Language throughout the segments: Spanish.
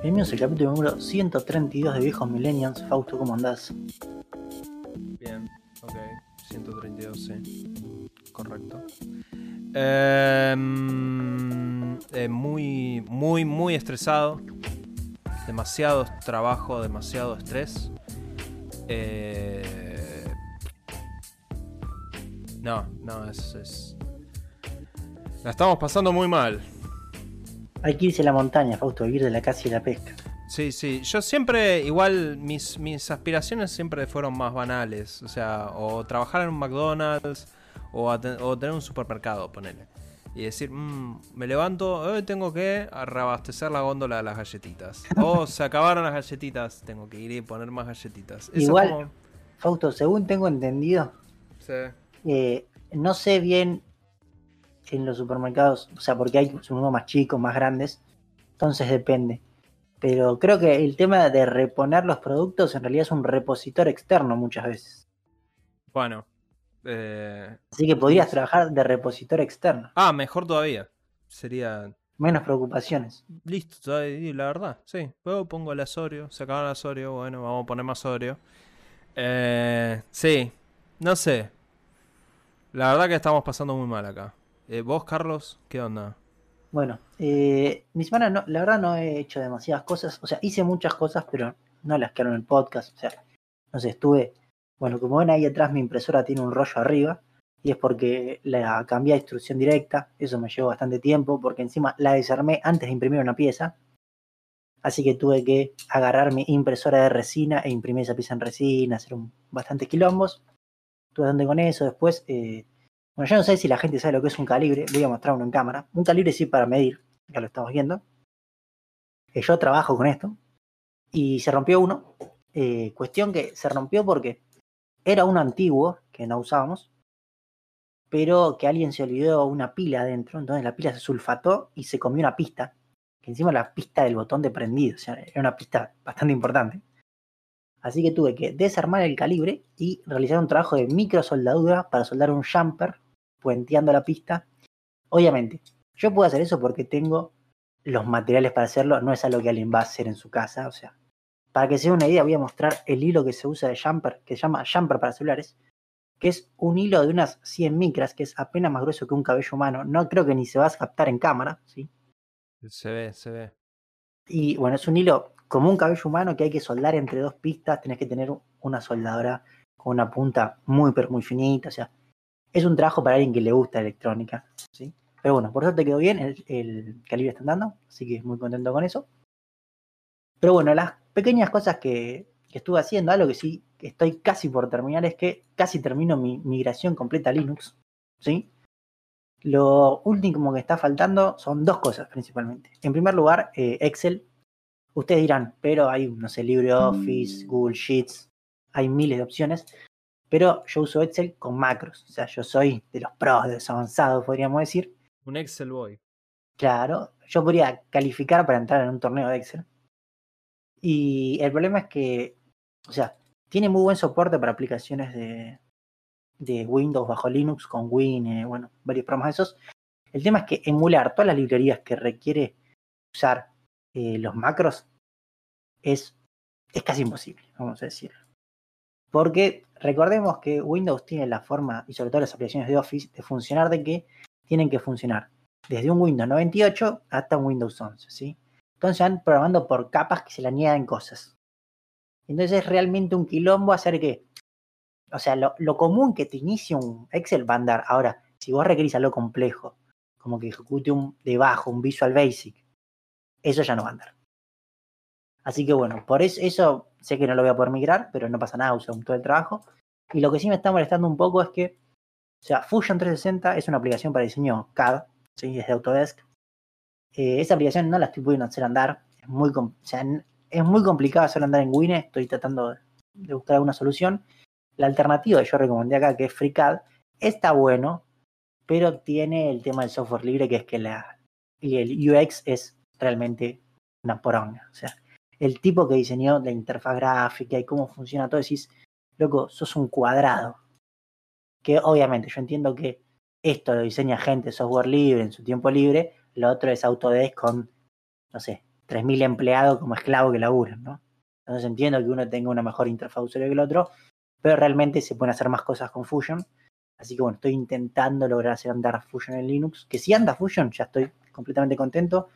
Bienvenidos al capítulo número 132 de Viejos Millennials. Fausto, ¿cómo andás? Bien, ok. 132, sí. Correcto. Em, eh, muy, muy, muy estresado. Demasiado trabajo, demasiado estrés. Eh, no, no, es, es. La estamos pasando muy mal. Hay que irse a la montaña, Fausto, vivir de la caza y la pesca. Sí, sí. Yo siempre, igual, mis, mis aspiraciones siempre fueron más banales. O sea, o trabajar en un McDonald's o, o tener un supermercado, ponele. Y decir, "Mm, me levanto, hoy tengo que reabastecer la góndola de las galletitas. O se acabaron las galletitas, tengo que ir y poner más galletitas. Eso Igual- como- Fausto, según tengo entendido, sí. eh, no sé bien en los supermercados, o sea, porque hay unos más chicos, más grandes, entonces depende. Pero creo que el tema de reponer los productos en realidad es un repositor externo muchas veces. Bueno. eh, Así que podrías trabajar de repositor externo. Ah, mejor todavía. Sería Menos preocupaciones. Listo, la verdad, sí. Luego pongo el asorio, se acaba el asorio, bueno, vamos a poner más asorio. Eh, sí, no sé. La verdad que estamos pasando muy mal acá. Eh, ¿Vos, Carlos, qué onda? Bueno, eh, mi semana no, la verdad no he hecho demasiadas cosas, o sea, hice muchas cosas, pero no las que en el podcast, o sea, no sé, estuve, bueno, como ven ahí atrás mi impresora tiene un rollo arriba, y es porque la cambié a instrucción directa, eso me llevó bastante tiempo, porque encima la desarmé antes de imprimir una pieza, así que tuve que agarrar mi impresora de resina e imprimir esa pieza en resina, hacer un, bastantes quilombos, estuve bastante con eso, después... Eh, bueno, yo no sé si la gente sabe lo que es un calibre, voy a mostrar uno en cámara. Un calibre sí para medir, ya lo estamos viendo. Eh, yo trabajo con esto y se rompió uno. Eh, cuestión que se rompió porque era uno antiguo que no usábamos, pero que alguien se olvidó una pila adentro, entonces la pila se sulfató y se comió una pista, que encima la pista del botón de prendido, o sea, era una pista bastante importante. Así que tuve que desarmar el calibre y realizar un trabajo de microsoldadura para soldar un jumper puenteando la pista. Obviamente, yo puedo hacer eso porque tengo los materiales para hacerlo, no es algo que alguien va a hacer en su casa, o sea, para que se den una idea voy a mostrar el hilo que se usa de jumper, que se llama jumper para celulares, que es un hilo de unas 100 micras, que es apenas más grueso que un cabello humano, no creo que ni se va a captar en cámara, ¿sí? Se ve, se ve. Y bueno, es un hilo como un cabello humano que hay que soldar entre dos pistas, tenés que tener una soldadora con una punta muy, pero muy finita, o sea, es un trabajo para alguien que le gusta electrónica, ¿sí? Pero bueno, por suerte quedó bien, el, el calibre está andando, así que muy contento con eso. Pero bueno, las pequeñas cosas que, que estuve haciendo, algo que sí que estoy casi por terminar, es que casi termino mi migración completa a Linux, ¿sí? Lo último que está faltando son dos cosas principalmente. En primer lugar, eh, Excel. Ustedes dirán, pero hay, no sé, LibreOffice, Google Sheets, hay miles de opciones. Pero yo uso Excel con macros. O sea, yo soy de los pros, de los avanzados, podríamos decir. Un Excel Boy. Claro, yo podría calificar para entrar en un torneo de Excel. Y el problema es que, o sea, tiene muy buen soporte para aplicaciones de, de Windows bajo Linux con Win, eh, bueno, varios programas de esos. El tema es que emular todas las librerías que requiere usar eh, los macros es, es casi imposible, vamos a decirlo. Porque recordemos que Windows tiene la forma, y sobre todo las aplicaciones de Office, de funcionar de que tienen que funcionar desde un Windows 98 hasta un Windows 11, ¿sí? Entonces van programando por capas que se le añaden cosas. Entonces es realmente un quilombo hacer que, o sea, lo, común que te inicie un Excel va a andar. Ahora, si vos requerís algo complejo, como que ejecute un debajo, un Visual Basic, eso ya no va a andar. Así que bueno, por eso, sé que no lo voy a poder migrar, pero no pasa nada, uso todo el trabajo. Y lo que sí me está molestando un poco es que, o sea, Fusion 360 es una aplicación para diseño CAD, ¿sí? desde Autodesk. Eh, esa aplicación no la estoy pudiendo hacer andar, es muy, o sea, es muy complicado hacer andar en Wine, estoy tratando de, de buscar alguna solución. La alternativa que yo recomendé acá, que es FreeCAD, está bueno, pero tiene el tema del software libre, que es que la, y el UX es realmente una poronga. O sea, el tipo que diseñó la interfaz gráfica y cómo funciona todo, decís, loco, sos un cuadrado. Que obviamente yo entiendo que esto lo diseña gente software libre en su tiempo libre, lo otro es Autodesk con, no sé, 3.000 empleados como esclavos que laburan, ¿no? Entonces entiendo que uno tenga una mejor interfaz usuario que el otro, pero realmente se pueden hacer más cosas con Fusion. Así que bueno, estoy intentando lograr hacer andar Fusion en Linux. Que si anda Fusion, ya estoy completamente contento.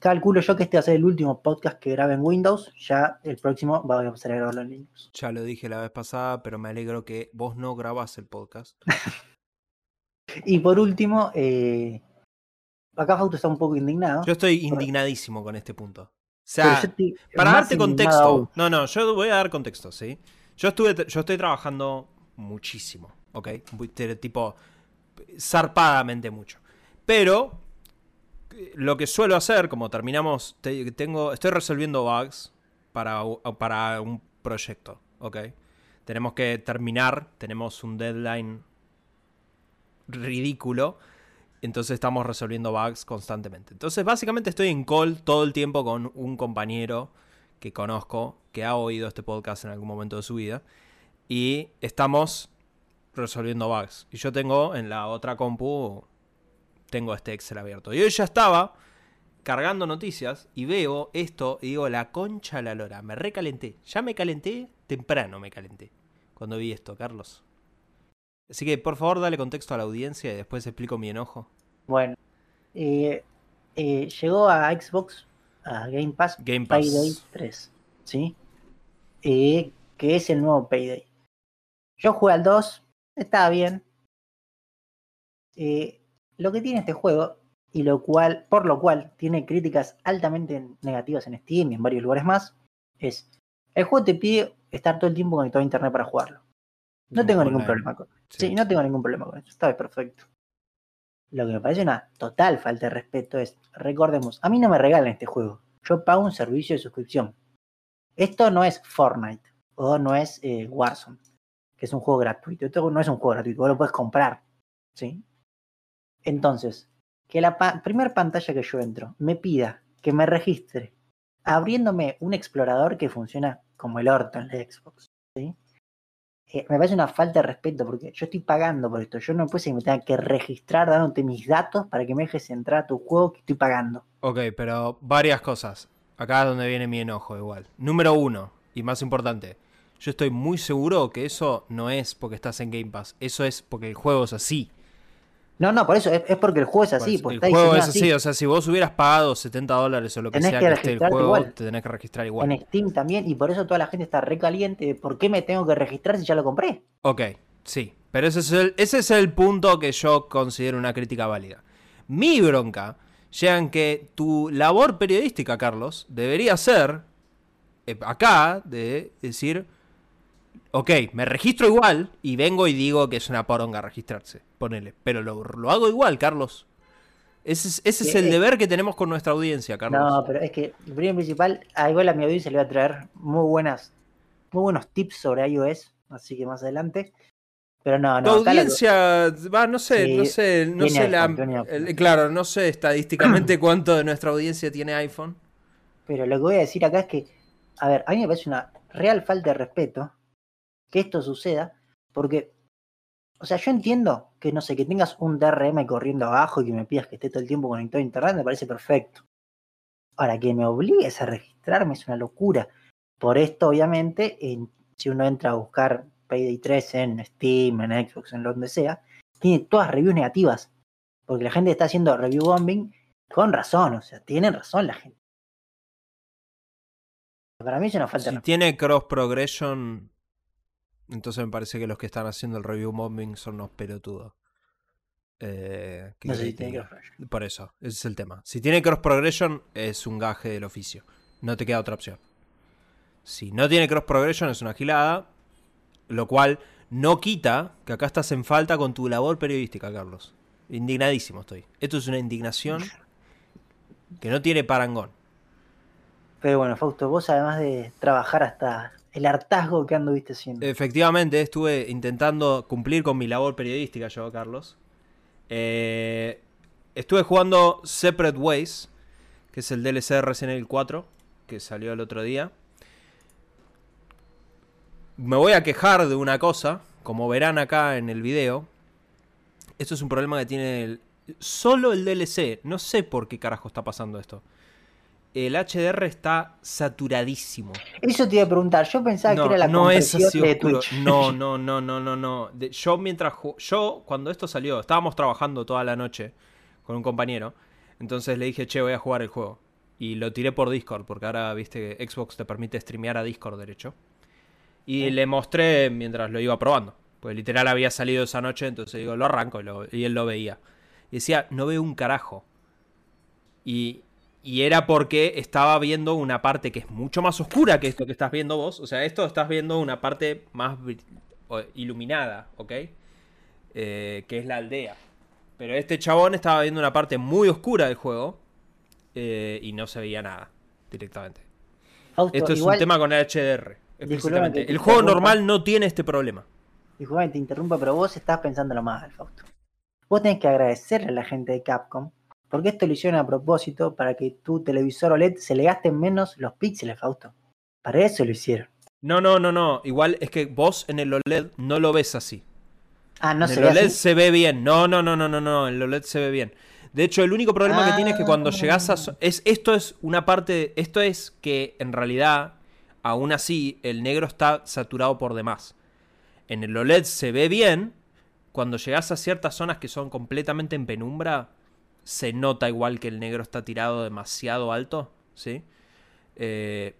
Calculo yo que este va a ser el último podcast que grabe en Windows. Ya el próximo va a empezar a grabarlo en Linux. Ya lo dije la vez pasada, pero me alegro que vos no grabás el podcast. y por último, eh, acá Fausto está un poco indignado. Yo estoy indignadísimo con este punto. O sea, para darte contexto. No, no, yo voy a dar contexto, ¿sí? Yo estuve, yo estoy trabajando muchísimo, ¿ok? Tipo, zarpadamente mucho. Pero lo que suelo hacer, como terminamos, tengo, estoy resolviendo bugs para, para un proyecto, ¿ok? Tenemos que terminar, tenemos un deadline ridículo, entonces estamos resolviendo bugs constantemente. Entonces básicamente estoy en call todo el tiempo con un compañero que conozco, que ha oído este podcast en algún momento de su vida, y estamos resolviendo bugs. Y yo tengo en la otra compu tengo este Excel abierto. Y hoy ya estaba cargando noticias y veo esto y digo, la concha la lora, me recalenté. Ya me calenté, temprano me calenté. Cuando vi esto, Carlos. Así que por favor dale contexto a la audiencia y después explico mi enojo. Bueno, eh, eh, llegó a Xbox, a Game Pass, Game Pass. Payday 3, ¿sí? Eh, que es el nuevo Payday. Yo jugué al 2, estaba bien. Eh, lo que tiene este juego, y lo cual, por lo cual tiene críticas altamente negativas en Steam y en varios lugares más, es el juego te pide estar todo el tiempo conectado a internet para jugarlo. No tengo ningún problema con eso. Sí. no tengo ningún problema con eso. Está perfecto. Lo que me parece una total falta de respeto es, recordemos, a mí no me regalan este juego. Yo pago un servicio de suscripción. Esto no es Fortnite o no es eh, Warzone, que es un juego gratuito. Esto no es un juego gratuito, vos lo puedes comprar. ¿sí? Entonces, que la primera pantalla que yo entro me pida que me registre abriéndome un explorador que funciona como el orto en la Xbox. Eh, me parece una falta de respeto porque yo estoy pagando por esto. Yo no puedo que me tenga que registrar dándote mis datos para que me dejes entrar a tu juego que estoy pagando. Ok, pero varias cosas. Acá es donde viene mi enojo igual. Número uno, y más importante, yo estoy muy seguro que eso no es porque estás en Game Pass. Eso es porque el juego es así. No, no, por eso es, porque el juego es así. Pues, el juego es así. o sea, si vos hubieras pagado 70 dólares o lo que sea que, esté el juego, te tenés que registrar igual. En Steam también, y por eso toda la gente está recaliente de por qué me tengo que registrar si ya lo compré. Ok, sí, pero ese es el, ese es el punto que yo considero una crítica válida. Mi bronca llega en que tu labor periodística, Carlos, debería ser eh, acá de decir ok, me registro igual y vengo y digo que es una poronga registrarse, ponele. Pero lo, hago igual, Carlos. Ese es, ese es el eh, deber que tenemos con nuestra audiencia, Carlos. No, pero es que el primer principal, a igual a mi audiencia le voy a traer muy buenas, muy buenos tips sobre iOS, así que más adelante. Pero no, no. Tu audiencia, va, no sé, no sé, no sé la, claro, no sé estadísticamente cuánto de nuestra audiencia tiene iPhone. Pero lo que voy a decir acá es que, a ver, a mí me parece una real falta de respeto que esto suceda, porque, o sea, yo entiendo que, no sé, que tengas un DRM corriendo abajo y que me pidas que esté todo el tiempo conectado a Internet, me parece perfecto. Ahora, que me obligues a registrarme es una locura. Por esto, obviamente, si uno entra a buscar Payday 3 en Steam, en Xbox, en donde sea, tiene todas reviews negativas. Porque la gente está haciendo review bombing con razón, o sea, tienen razón la gente. Para mí es una falta. Si tiene cross progression, entonces me parece que los que están haciendo el review bombing son unos pelotudos. Eh, no sé si tiene Por eso, ese es el tema. Si tiene cross progression, es un gaje del oficio. No te queda otra opción. Si no tiene cross progression, es una gilada. Lo cual no quita que acá estás en falta con tu labor periodística, Carlos. Indignadísimo estoy. Esto es una indignación que no tiene parangón. Pero bueno, Fausto, vos además de trabajar hasta el hartazgo que anduviste haciendo. Efectivamente, estuve intentando cumplir con mi labor periodística yo, Carlos. Eh, estuve jugando Separate Ways, que es el DLC de Resident Evil 4, que salió el otro día. Me voy a quejar de una cosa, como verán acá en el video. Esto es un problema que tiene solo el DLC. No sé por qué carajo está pasando esto. El HDR está saturadísimo. Eso te iba a preguntar. Yo pensaba que era la no es así de oscuro. Twitch. No, no, no, no, no, no. De- yo mientras yo cuando esto salió, estábamos trabajando toda la noche con un compañero. Entonces le dije, "Che, voy a jugar el juego." Y lo tiré por Discord, porque ahora viste que Xbox te permite streamear a Discord derecho. Y Sí. le mostré mientras lo iba probando. Pues literal había salido esa noche, entonces digo, lo arranco y, lo- y él lo veía. Y decía, no veo un carajo. Y, y era porque estaba viendo una parte que es mucho más oscura que esto que estás viendo vos. O sea, esto estás viendo una parte más iluminada, ¿ok? Eh, que es la aldea. Pero este chabón estaba viendo una parte muy oscura del juego eh, y no se veía nada directamente. Esto es igual, un tema con el HDR. Disculpame explícitamente. que te El juego normal no tiene este problema. disculpame te interrumpa, pero vos estás pensándolo mal, Fausto. Vos tenés que agradecerle a la gente de Capcom, porque esto lo hicieron a propósito para que tu televisor OLED se le gasten menos los píxeles, Fausto. Para eso lo hicieron. No, no, no, no. Igual es que vos en el OLED no lo ves así. Ah, no en se el ve OLED así. se ve bien. No, no, no, no, no, no. En el OLED se ve bien. De hecho, el único problema que tiene es que cuando Ah. llegas a... so- Es, esto es una parte... Esto es que en realidad, aún así, el negro está saturado por demás. En el OLED se ve bien. Cuando llegas a ciertas zonas que son completamente en penumbra, se nota igual que el negro está tirado demasiado alto. ¿Sí? Eh,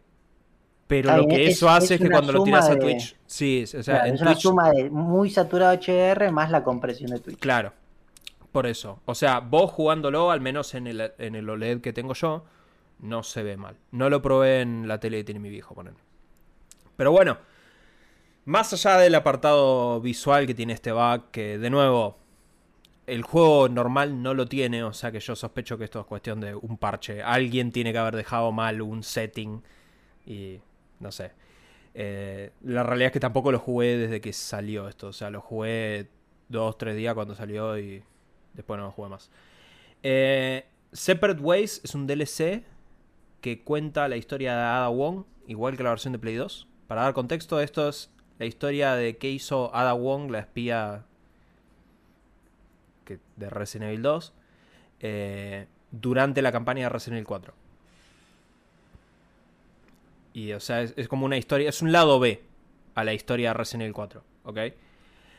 pero lo que es- eso hace es es que cuando lo tiras a de- Twitch... Sí, o sea, Claro, en es una suma de muy saturado HDR más la compresión de Twitch. Claro, por eso. O sea, vos jugándolo, al menos en el, en el OLED que tengo yo, no se ve mal. No lo probé en la tele que tiene mi viejo, poner. Pero bueno, más allá del apartado visual que tiene este bug, que de nuevo, el juego normal no lo tiene, o sea que yo sospecho que esto es cuestión de un parche. Alguien tiene que haber dejado mal un setting y no sé. Eh, la realidad es que tampoco lo jugué desde que salió esto, o sea, lo jugué dos, tres días cuando salió y después no lo jugué más. Eh, Separate Ways es un DLC que cuenta la historia de Ada Wong, igual que la versión de Play 2. Para dar contexto, esto es la historia de qué hizo Ada Wong, la espía de Resident Evil 2, eh, durante la campaña de Resident Evil 4. Y, o sea, es, es como una historia, es un lado B a la historia de Resident Evil 4, ¿ok?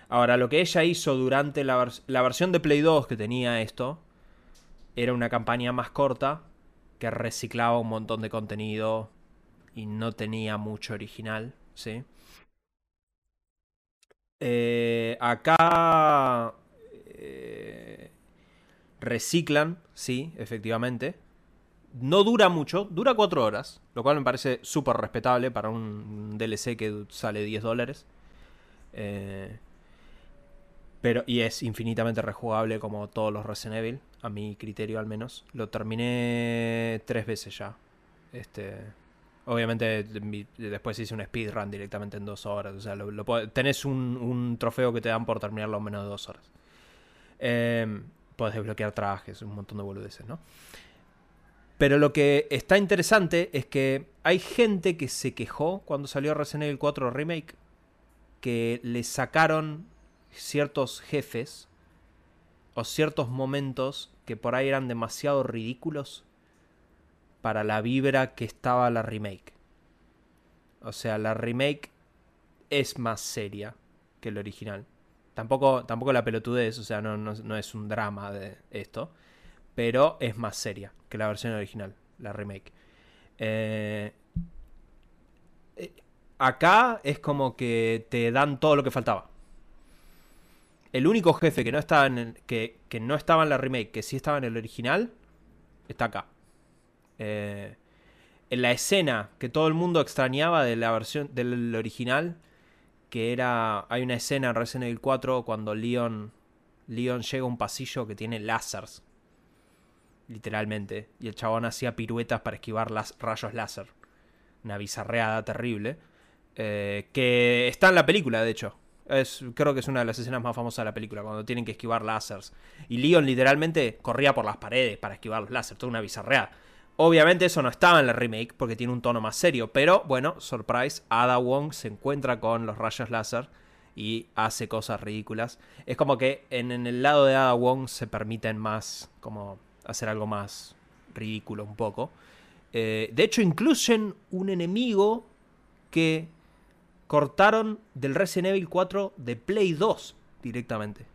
Ahora, lo que ella hizo durante la, la versión de Play 2 que tenía esto, era una campaña más corta que reciclaba un montón de contenido y no tenía mucho original, ¿sí? Eh, acá reciclan, sí, efectivamente. No dura mucho, dura 4 horas, lo cual me parece súper respetable para un DLC que sale 10 dólares. Eh, pero, y es infinitamente rejugable como todos los Resident Evil, a mi criterio al menos. Lo terminé tres veces ya. Este, obviamente después hice un speedrun directamente en dos horas. O sea, lo, tenés un, un trofeo que te dan por terminarlo en menos de dos horas. Eh, puedes desbloquear trajes, un montón de boludeces, ¿no? Pero lo que está interesante es que hay gente que se quejó cuando salió Resident Evil 4 Remake que le sacaron ciertos jefes o ciertos momentos que por ahí eran demasiado ridículos para la vibra que estaba la remake. O sea, la remake es más seria que el original. Tampoco, tampoco la pelotudez, o sea, no, no, no es un drama de esto. Pero es más seria que la versión original, la remake. Eh, eh, acá es como que te dan todo lo que faltaba. El único jefe que no estaba en que, que no la remake, que sí estaba en el original, está acá. Eh, en la escena que todo el mundo extrañaba de la versión del original, que era hay una escena en Resident Evil 4 cuando Leon Leon llega a un pasillo que tiene láseres, literalmente, y el chabón hacía piruetas para esquivar las rayos láser, una bizarreada terrible, eh, que está en la película, de hecho. Es, creo que es una de las escenas más famosas de la película, cuando tienen que esquivar láseres. Y Leon literalmente corría por las paredes para esquivar los láseres, toda una bizarreada. Obviamente eso no estaba en la remake porque tiene un tono más serio, pero bueno, surprise, Ada Wong se encuentra con los rayos láser y hace cosas ridículas. Es como que en, el lado de Ada Wong se permiten más, como hacer algo más ridículo un poco. Eh, de hecho, incluyen un enemigo que cortaron del Resident Evil 4 de Play 2 directamente.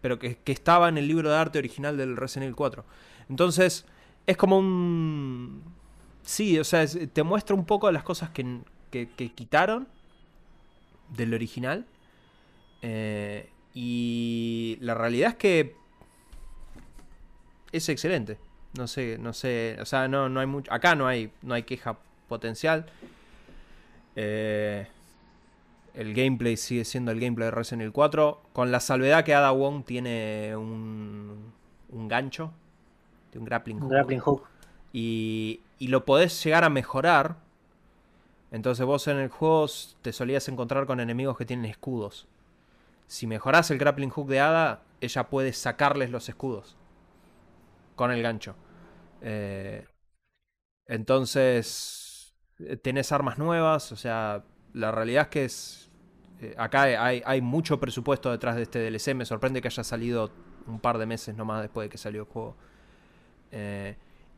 Pero que, que estaba en el libro de arte original del Resident Evil 4. Entonces, es como un... Sí, o sea, te muestra un poco las cosas que, que- que quitaron del original. Eh, y la realidad es que es excelente. No sé, no sé, o sea, no, no hay mucho, acá no hay, no hay queja potencial. Eh, el gameplay sigue siendo el gameplay de Resident Evil 4, con la salvedad que Ada Wong tiene un, un gancho, de un grappling Un hook, grappling hook. y, y lo podés llegar a mejorar. Entonces vos en el juego te solías encontrar con enemigos que tienen escudos. Si mejorás el grappling hook de Ada, ella puede sacarles los escudos con el gancho. Eh, entonces eh, tenés armas nuevas, o sea, la realidad es que es eh, acá hay, hay mucho presupuesto detrás de este DLC. Me sorprende que haya salido un par de meses nomás después de que salió el juego. Eh,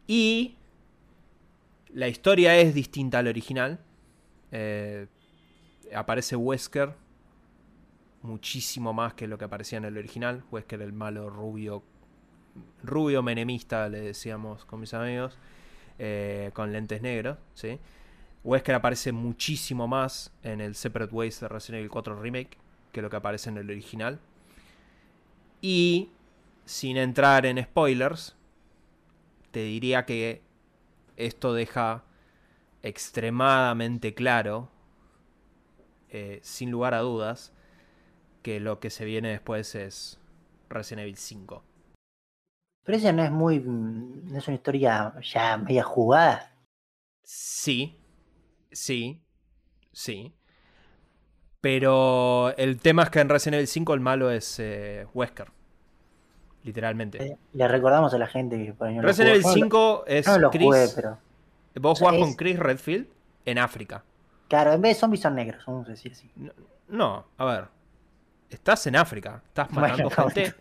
y la historia es distinta al original. Eh, aparece Wesker muchísimo más que lo que aparecía en el original. Wesker, el malo rubio, rubio menemista, le decíamos con mis amigos, eh, con lentes negros. ¿sí? Wesker aparece muchísimo más en el Separate Ways de Resident Evil 4 Remake que lo que aparece en el original. Y sin entrar en spoilers, te diría que esto deja extremadamente claro, eh, sin lugar a dudas, que lo que se viene después es Resident Evil 5. Pero esa no es muy. mm, No es una historia ya media jugada. Sí, sí, sí. Pero el tema es que en Resident Evil 5 el malo es eh, Wesker. Literalmente. Eh, Le recordamos a la gente que por ahí no Resident Evil jugó. Yo no 5 es no lo Chris. jugué, pero. Vos jugás es- con Chris Redfield en África. Claro, en vez de zombies son negros, vamos a decir así. No, no, a ver. Estás en África. Estás matando gente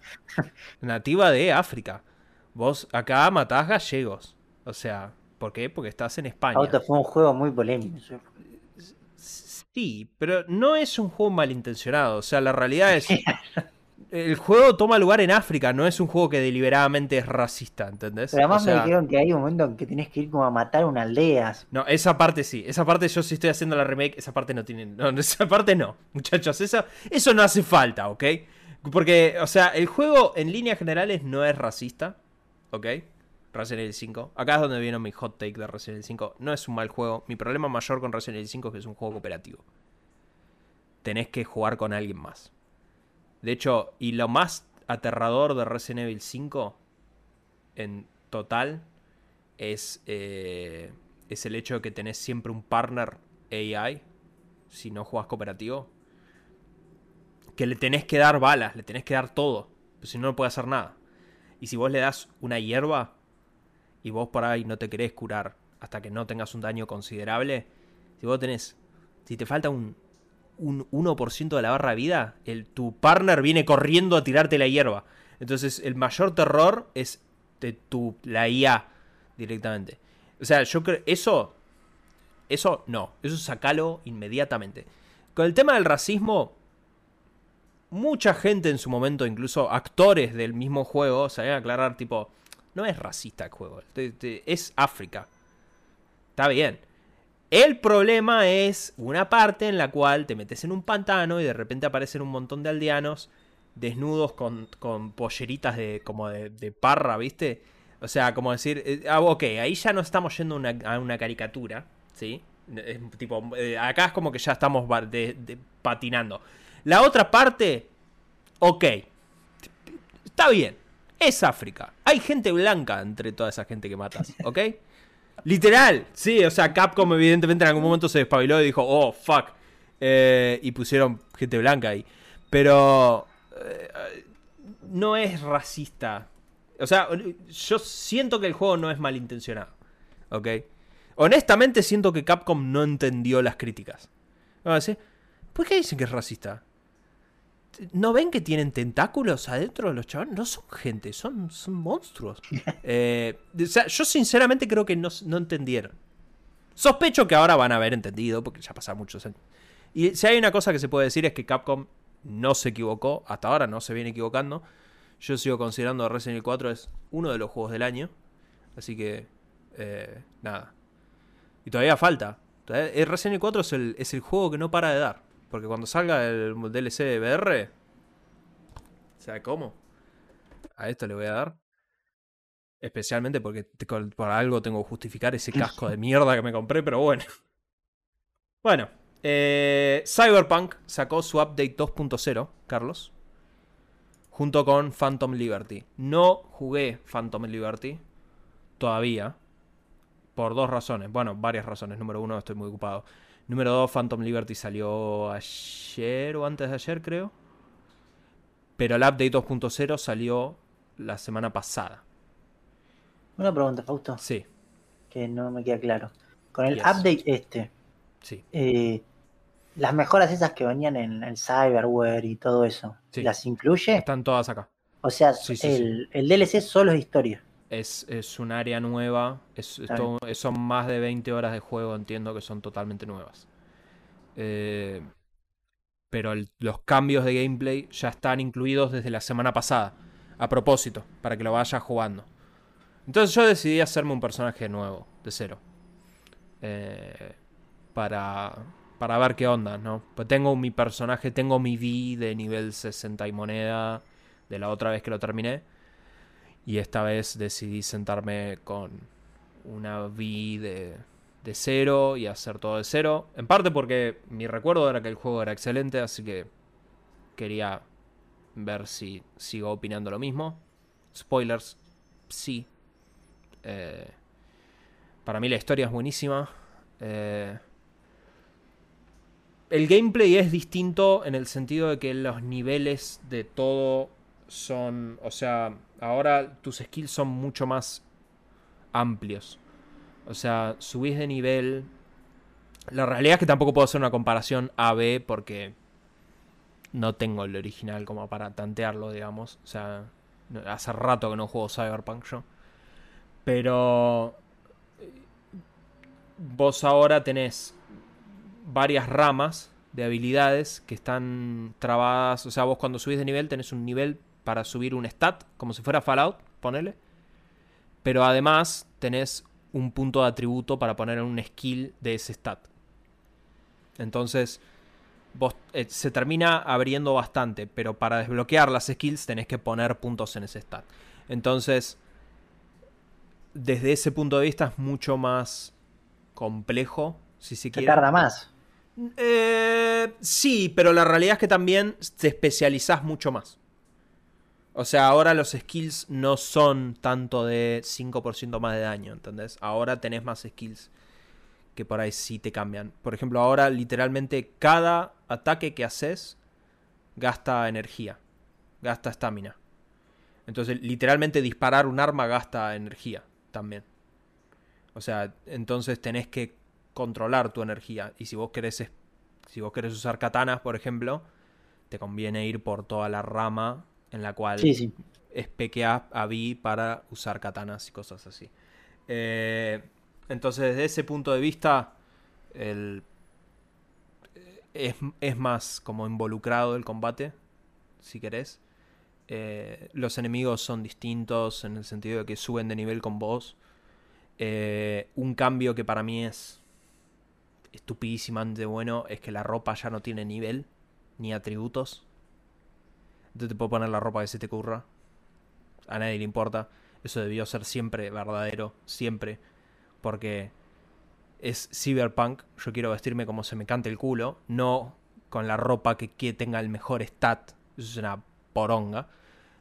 nativa de África. Vos acá matás gallegos. O sea, ¿por qué? Porque estás en España. Auto fue un juego muy polémico. Sí, pero no es un juego malintencionado. O sea, la realidad es. El juego toma lugar en África, no es un juego que deliberadamente es racista, ¿entendés? Pero además O sea, me dijeron que hay un momento en que tienes que ir como a matar una aldea. No, esa parte sí. Esa parte yo sí estoy haciendo la remake, esa parte no tiene. No, esa parte no. Muchachos, eso, eso no hace falta, ¿ok? Porque, o sea, el juego en líneas generales no es racista, ¿ok? Resident Evil 5. Acá es donde vino mi hot take de Resident Evil 5. No es un mal juego. Mi problema mayor con Resident Evil 5 es que es un juego cooperativo. Tenés que jugar con alguien más. De hecho, y lo más aterrador de Resident Evil 5 en total es, eh, es el hecho de que tenés siempre un partner AI si no juegas cooperativo. Que le tenés que dar balas, le tenés que dar todo. Pero si no, no puede hacer nada. Y si vos le das una hierba y vos por ahí no te querés curar hasta que no tengas un daño considerable, si vos tenés, si te falta un, un 1% de la barra de vida, el, tu partner viene corriendo a tirarte la hierba. Entonces el mayor terror es de tu, la IA directamente. O sea, yo creo, eso, eso no, eso sacalo inmediatamente. Con el tema del racismo, mucha gente en su momento, incluso actores del mismo juego, salían a aclarar tipo, no es racista el juego, es África. Está bien. El problema es una parte en la cual te metes en un pantano y de repente aparecen un montón de aldeanos desnudos con, con polleritas de como de, parra, ¿viste? O sea, como decir, eh, ah, ok, ahí ya no estamos yendo una, a una caricatura, ¿sí? Tipo, eh, acá es como que ya estamos patinando. La otra parte, ok, está bien, es África. Hay gente blanca entre toda esa gente que matas, ¿ok? Literal, sí, o sea, Capcom evidentemente en algún momento se despabiló y dijo, oh, fuck. Eh, y pusieron gente blanca ahí. Pero eh, no es racista. O sea, yo siento que el juego no es malintencionado. ¿Ok? Honestamente siento que Capcom no entendió las críticas. Vamos a decir, ¿por qué dicen que es racista? ¿No ven que tienen tentáculos adentro de los chavales? No son gente, son, son monstruos. Eh, o sea, yo sinceramente creo que no, no entendieron. Sospecho que ahora van a haber entendido, porque ya pasaron muchos años. Y si hay una cosa que se puede decir es que Capcom no se equivocó, hasta ahora no se viene equivocando. Yo sigo considerando Resident Evil 4 es uno de los juegos del año. Así que, eh, nada. Y todavía falta. Todavía, Resident Evil 4 es el, es el juego que no para de dar. Porque cuando salga el DLC de VR, ¿sabe cómo? A esto le voy a dar. Especialmente porque por algo tengo que justificar ese casco de mierda que me compré, pero bueno. Bueno, eh, Cyberpunk sacó su update 2.0, Carlos. Junto con Phantom Liberty. No jugué Phantom Liberty todavía. Por dos razones. Bueno, varias razones. Número uno, estoy muy ocupado. Número dos, Phantom Liberty salió ayer o antes de ayer, creo. Pero el update 2.0 salió la semana pasada. Una pregunta, Fausto. Sí. Que no me queda claro. Con el update este. Sí. Eh, las mejoras esas que venían en el cyberware y todo eso, ¿las incluye? Están todas acá. O sea, el, el, DLC solo es historia. Es, es un área nueva, es, son más de 20 horas de juego, entiendo que son totalmente nuevas. Eh, pero los cambios de gameplay ya están incluidos desde la semana pasada, a propósito, para que lo vaya jugando. Entonces yo decidí hacerme un personaje nuevo, de cero. Eh, para, para ver qué onda, ¿no? Pues tengo mi personaje, tengo mi V de nivel 60 y moneda de la otra vez que lo terminé. Y esta vez decidí sentarme con una V de, cero y hacer todo de cero. En parte porque mi recuerdo era que el juego era excelente, así que quería ver si sigo opinando lo mismo. Spoilers, sí. Eh, para mí la historia es buenísima. Eh, el gameplay es distinto en el sentido de que los niveles de todo son, o sea, ahora tus skills son mucho más amplios. O sea, subís de nivel. La realidad es que tampoco puedo hacer una comparación A-B porque no tengo el original como para tantearlo, digamos. O sea, hace rato que no juego Cyberpunk yo. Pero vos ahora tenés varias ramas de habilidades que están trabadas. O sea, vos cuando subís de nivel tenés un nivel para subir un stat, como si fuera Fallout, ponele. Pero además tenés un punto de atributo para poner un skill de ese stat. Entonces, vos, eh, se termina abriendo bastante, pero para desbloquear las skills tenés que poner puntos en ese stat. Entonces, desde ese punto de vista es mucho más complejo, si se quiere. tarda más. Eh, sí, pero la realidad es que también te especializás mucho más. O sea, ahora los skills no son tanto de 5% más de daño, ¿entendés? Ahora tenés más skills que por ahí sí te cambian. Por ejemplo, ahora literalmente cada ataque que haces gasta energía, gasta estamina. Entonces, literalmente disparar un arma gasta energía también. O sea, entonces tenés que controlar tu energía. Y si vos querés, si vos querés usar katanas, por ejemplo, te conviene ir por toda la rama en la cual es PKA a B para usar katanas y cosas así. Eh, entonces, desde ese punto de vista, el, es, es, más como involucrado el combate, si querés. Eh, los enemigos son distintos en el sentido de que suben de nivel con vos. Eh, un cambio que para mí es estupidísimamente bueno es que la ropa ya no tiene nivel ni atributos. Entonces te puedo poner la ropa que se te curra. A nadie le importa. Eso debió ser siempre verdadero, siempre. Porque es cyberpunk. Yo quiero vestirme como se me cante el culo. No con la ropa que, tenga el mejor stat. Eso es una poronga.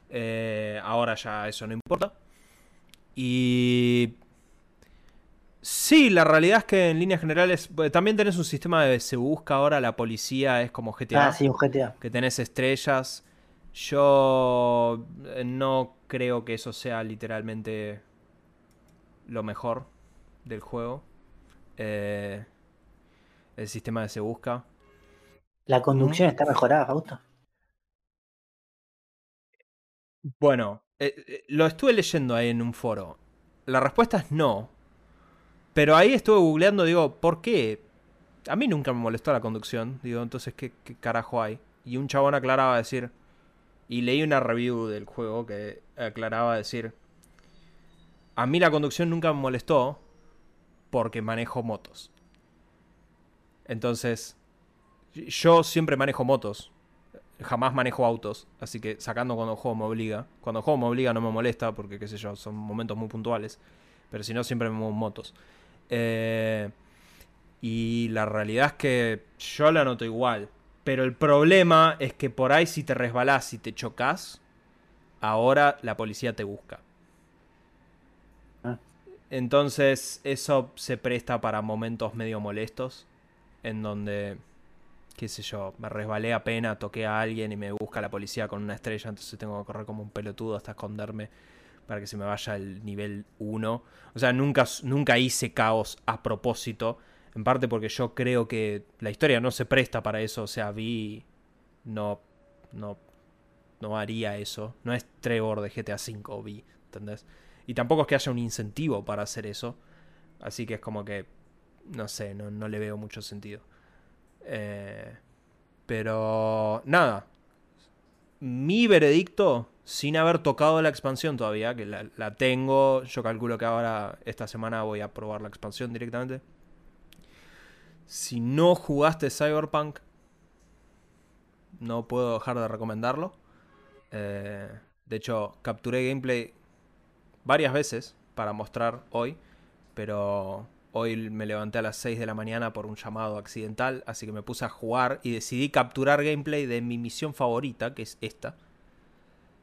Eh, ahora ya eso no importa. Y Sí, la realidad es que en líneas generales eh, también tenés un sistema de se busca ahora, la policía es como GTA. Ah, sí, un GTA. Que tenés estrellas. Yo eh, no creo que eso sea literalmente lo mejor del juego. Eh, el sistema de se busca. La conducción está mejorada, Fausto. Bueno, eh, eh, lo estuve leyendo ahí en un foro. La respuesta es no. Pero ahí estuve googleando, digo, ¿por qué? A mí nunca me molestó la conducción. Digo, entonces, ¿qué, qué carajo hay? Y un chabón aclaraba a decir. Y leí una review del juego que aclaraba decir. A mí la conducción nunca me molestó porque manejo motos. Entonces, yo siempre manejo motos. Jamás manejo autos. Así que sacando cuando juego me obliga. Cuando juego me obliga no me molesta porque, qué sé yo, son momentos muy puntuales. Pero si no, siempre me muevo motos. Eh, y la realidad es que yo la noto igual. Pero el problema es que por ahí si te resbalás y te chocas, ahora la policía te busca. Ah. Entonces eso se presta para momentos medio molestos. En donde, qué sé yo, me resbalé apenas, toqué a alguien y me busca la policía con una estrella. Entonces tengo que correr como un pelotudo hasta esconderme para que se me vaya el nivel 1. O sea, nunca, nunca hice caos a propósito en parte porque yo creo que la historia no se presta para eso. O sea, Vi no, no, no haría eso. No es Trevor de GTA V, Vi, ¿entendés? Y tampoco es que haya un incentivo para hacer eso. Así que es como que, no sé, no, no le veo mucho sentido. Eh, pero, nada. Mi veredicto, sin haber tocado la expansión todavía, que la tengo, yo calculo que ahora, esta semana voy a probar la expansión directamente si no jugaste Cyberpunk, no puedo dejar de recomendarlo. Eh, de hecho, capturé gameplay varias veces para mostrar hoy, pero hoy me levanté a las 6 de la mañana por un llamado accidental, así que me puse a jugar y decidí capturar gameplay de mi misión favorita, que es esta.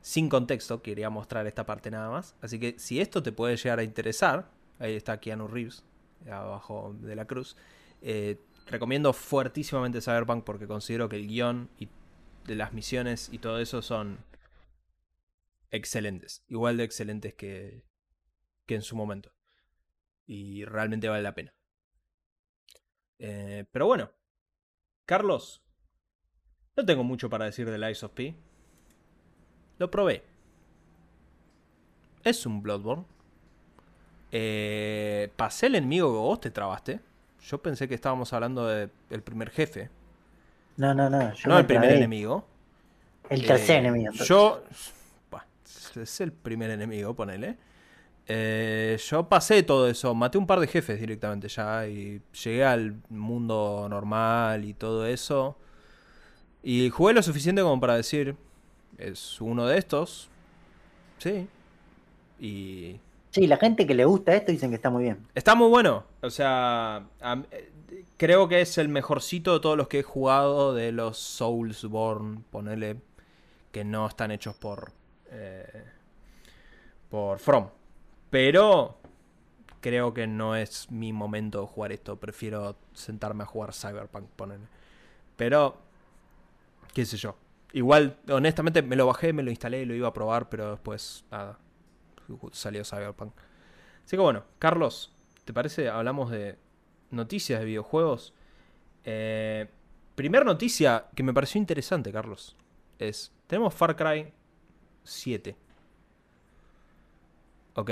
Sin contexto, quería mostrar esta parte nada más. Así que si esto te puede llegar a interesar, ahí está Keanu Reeves, abajo de la cruz. Eh, recomiendo fuertísimamente Cyberpunk porque considero que el guion y de las misiones y todo eso son excelentes. Igual de excelentes que, que en su momento. Y realmente vale la pena. Eh, pero bueno, Carlos, no tengo mucho para decir de Lies of P. Lo probé. Es un Bloodborne. Eh, pasé el enemigo que vos te trabaste. Yo pensé que estábamos hablando del primer jefe. No, no, no. no el primer enemigo. El tercer eh, enemigo. Yo. es el primer enemigo, ponele. Eh, yo pasé todo eso, maté un par de jefes directamente ya y llegué al mundo normal y todo eso. Y jugué lo suficiente como para decir, es uno de estos. Sí. Y Sí, la gente que le gusta esto dicen que está muy bien. Está muy bueno. O sea, eh, creo que es el mejorcito de todos los que he jugado de los Soulsborne, ponele, que no están hechos por, eh, por From. Pero creo que no es mi momento de jugar esto. Prefiero sentarme a jugar Cyberpunk, ponele. Pero, qué sé yo. Igual, honestamente, me lo bajé, me lo instalé, lo iba a probar, pero después, nada, salió Cyberpunk. Así que bueno, Carlos, ¿te parece? Hablamos de noticias de videojuegos. Eh, primer noticia que me pareció interesante, Carlos, es, tenemos Far Cry 7. ¿Ok?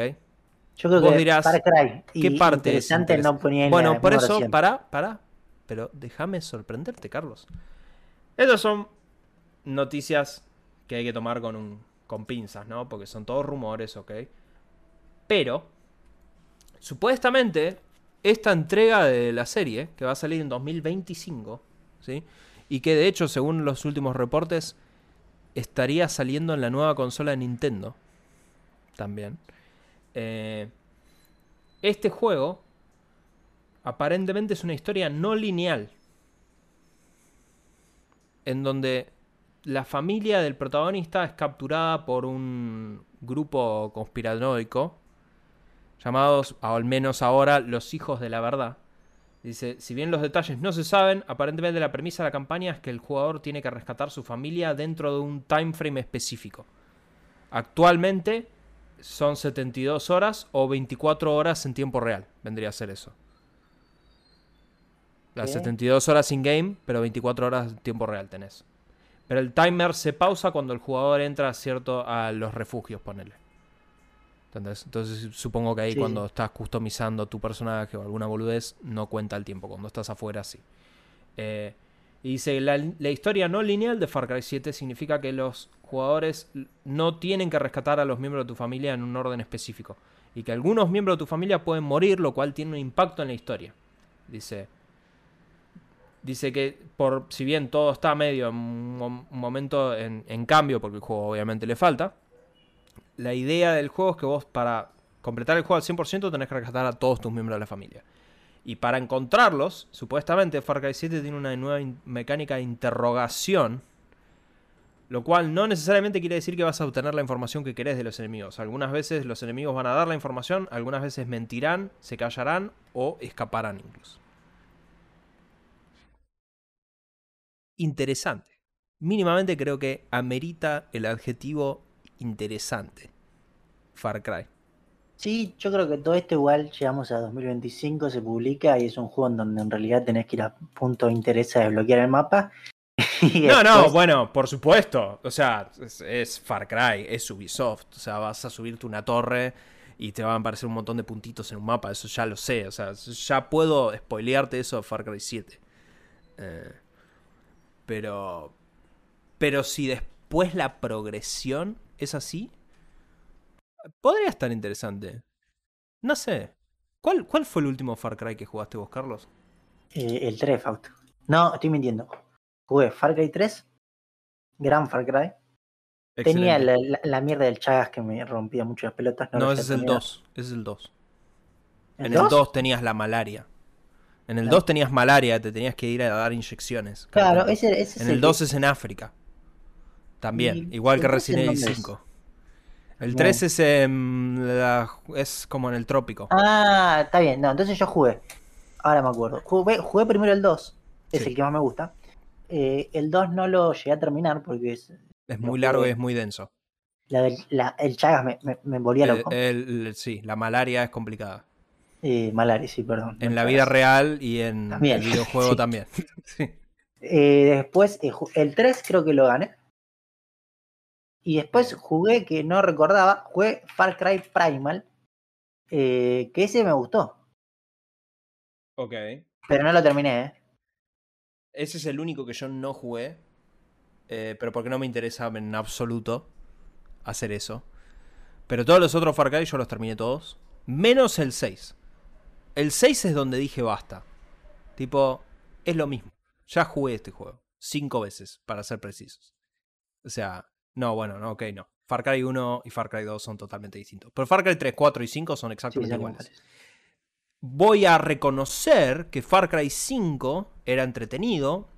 Yo creo Vos que dirás, Far Cry ¿qué parte es interesante no ponía en Bueno, por eso, para, para. Pero déjame sorprenderte, Carlos. Estas son noticias que hay que tomar con un con pinzas, ¿no? Porque son todos rumores, ¿ok? Pero, supuestamente, esta entrega de la serie, que va a salir en 2025, ¿sí? Y que de hecho, según los últimos reportes, estaría saliendo en la nueva consola de Nintendo. También. Eh, este juego, aparentemente, es una historia no lineal. En donde la familia del protagonista es capturada por un grupo conspiranoico llamados, al menos ahora, los hijos de la verdad. Dice, si bien los detalles no se saben, aparentemente la premisa de la campaña es que el jugador tiene que rescatar su familia dentro de un time frame específico. Actualmente son 72 horas o 24 horas en tiempo real, vendría a ser eso. Las ¿Qué? 72 horas in game, pero 24 horas en tiempo real tenés. Pero el timer se pausa cuando el jugador entra cierto a los refugios, ponele. ¿Entendés? Entonces supongo que ahí Sí. cuando estás customizando tu personaje o alguna boludez, no cuenta el tiempo. Cuando estás afuera, sí. Eh, y dice, la, la historia no lineal de Far Cry 7 significa que los jugadores no tienen que rescatar a los miembros de tu familia en un orden específico. Y que algunos miembros de tu familia pueden morir, lo cual tiene un impacto en la historia. Dice, dice que por si bien todo está medio en un mom- un momento en, cambio, porque el juego obviamente le falta, la idea del juego es que vos para completar el juego al 100% tenés que rescatar a todos tus miembros de la familia. Y para encontrarlos, supuestamente Far Cry 7 tiene una nueva mecánica de interrogación, lo cual no necesariamente quiere decir que vas a obtener la información que querés de los enemigos. Algunas veces los enemigos van a dar la información, algunas veces mentirán, se callarán o escaparán incluso. Interesante. Mínimamente creo que amerita el adjetivo interesante. Far Cry. Sí, yo creo que todo esto igual llegamos a 2025, se publica y es un juego en donde en realidad tenés que ir a punto de interés a desbloquear el mapa. Y No, no, bueno, por supuesto. O sea, es, es Far Cry, es Ubisoft. O sea, vas a subirte una torre y te van a aparecer un montón de puntitos en un mapa. Eso ya lo sé. O sea, ya puedo spoilearte eso de Far Cry 7. Eh, pero. Pero si después la progresión es así. Podría estar interesante. No sé. ¿Cuál, ¿Cuál fue el último Far Cry que jugaste vos, Carlos? Eh, el 3 Fausto. No, estoy mintiendo. Jugué Far Cry 3, Gran Far Cry. Tenía la, la- la mierda del Chagas que me rompía mucho las pelotas. No, ese es el terminé. 2. Ese es el 2. ¿El En el dos? 2 tenías la malaria. En el Claro. 2 tenías malaria, te tenías que ir a dar inyecciones. Claro, ese, ese es En el que- 2 es en África. También, ¿Y igual que Resident en Evil dónde es? 5. El No. 3 es, en la- es como en el trópico. Ah, está bien. No, entonces yo jugué. Ahora me acuerdo. Jugué, jugué primero el 2. Es Sí. el que más me gusta. Eh, el 2 no lo llegué a terminar porque es es muy largo y es muy denso. la del- la- el Chagas me, me, me volvía loco. el- el- sí, la malaria es complicada. Eh, Malaria, sí, perdón. En la vida real y en También. el videojuego Sí. también. Sí. Eh, después, eh, el 3 creo que lo gané. Y después jugué, que no recordaba, jugué Far Cry Primal. eh, que ese me gustó. Ok. Pero no lo terminé, ¿eh? Ese es el único que yo no jugué. eh, pero porque no me interesa en absoluto hacer eso. Pero todos los otros Far Cry yo los terminé todos. Menos el 6. El 6 es donde dije basta. Tipo, es lo mismo. Ya jugué este juego. Cinco veces, para ser precisos. O sea, no, bueno, no, ok, no. Far Cry 1 y Far Cry 2 son totalmente distintos. Pero Far Cry 3, 4 y 5 son exactamente iguales. voy a reconocer que Far Cry 5 era entretenido.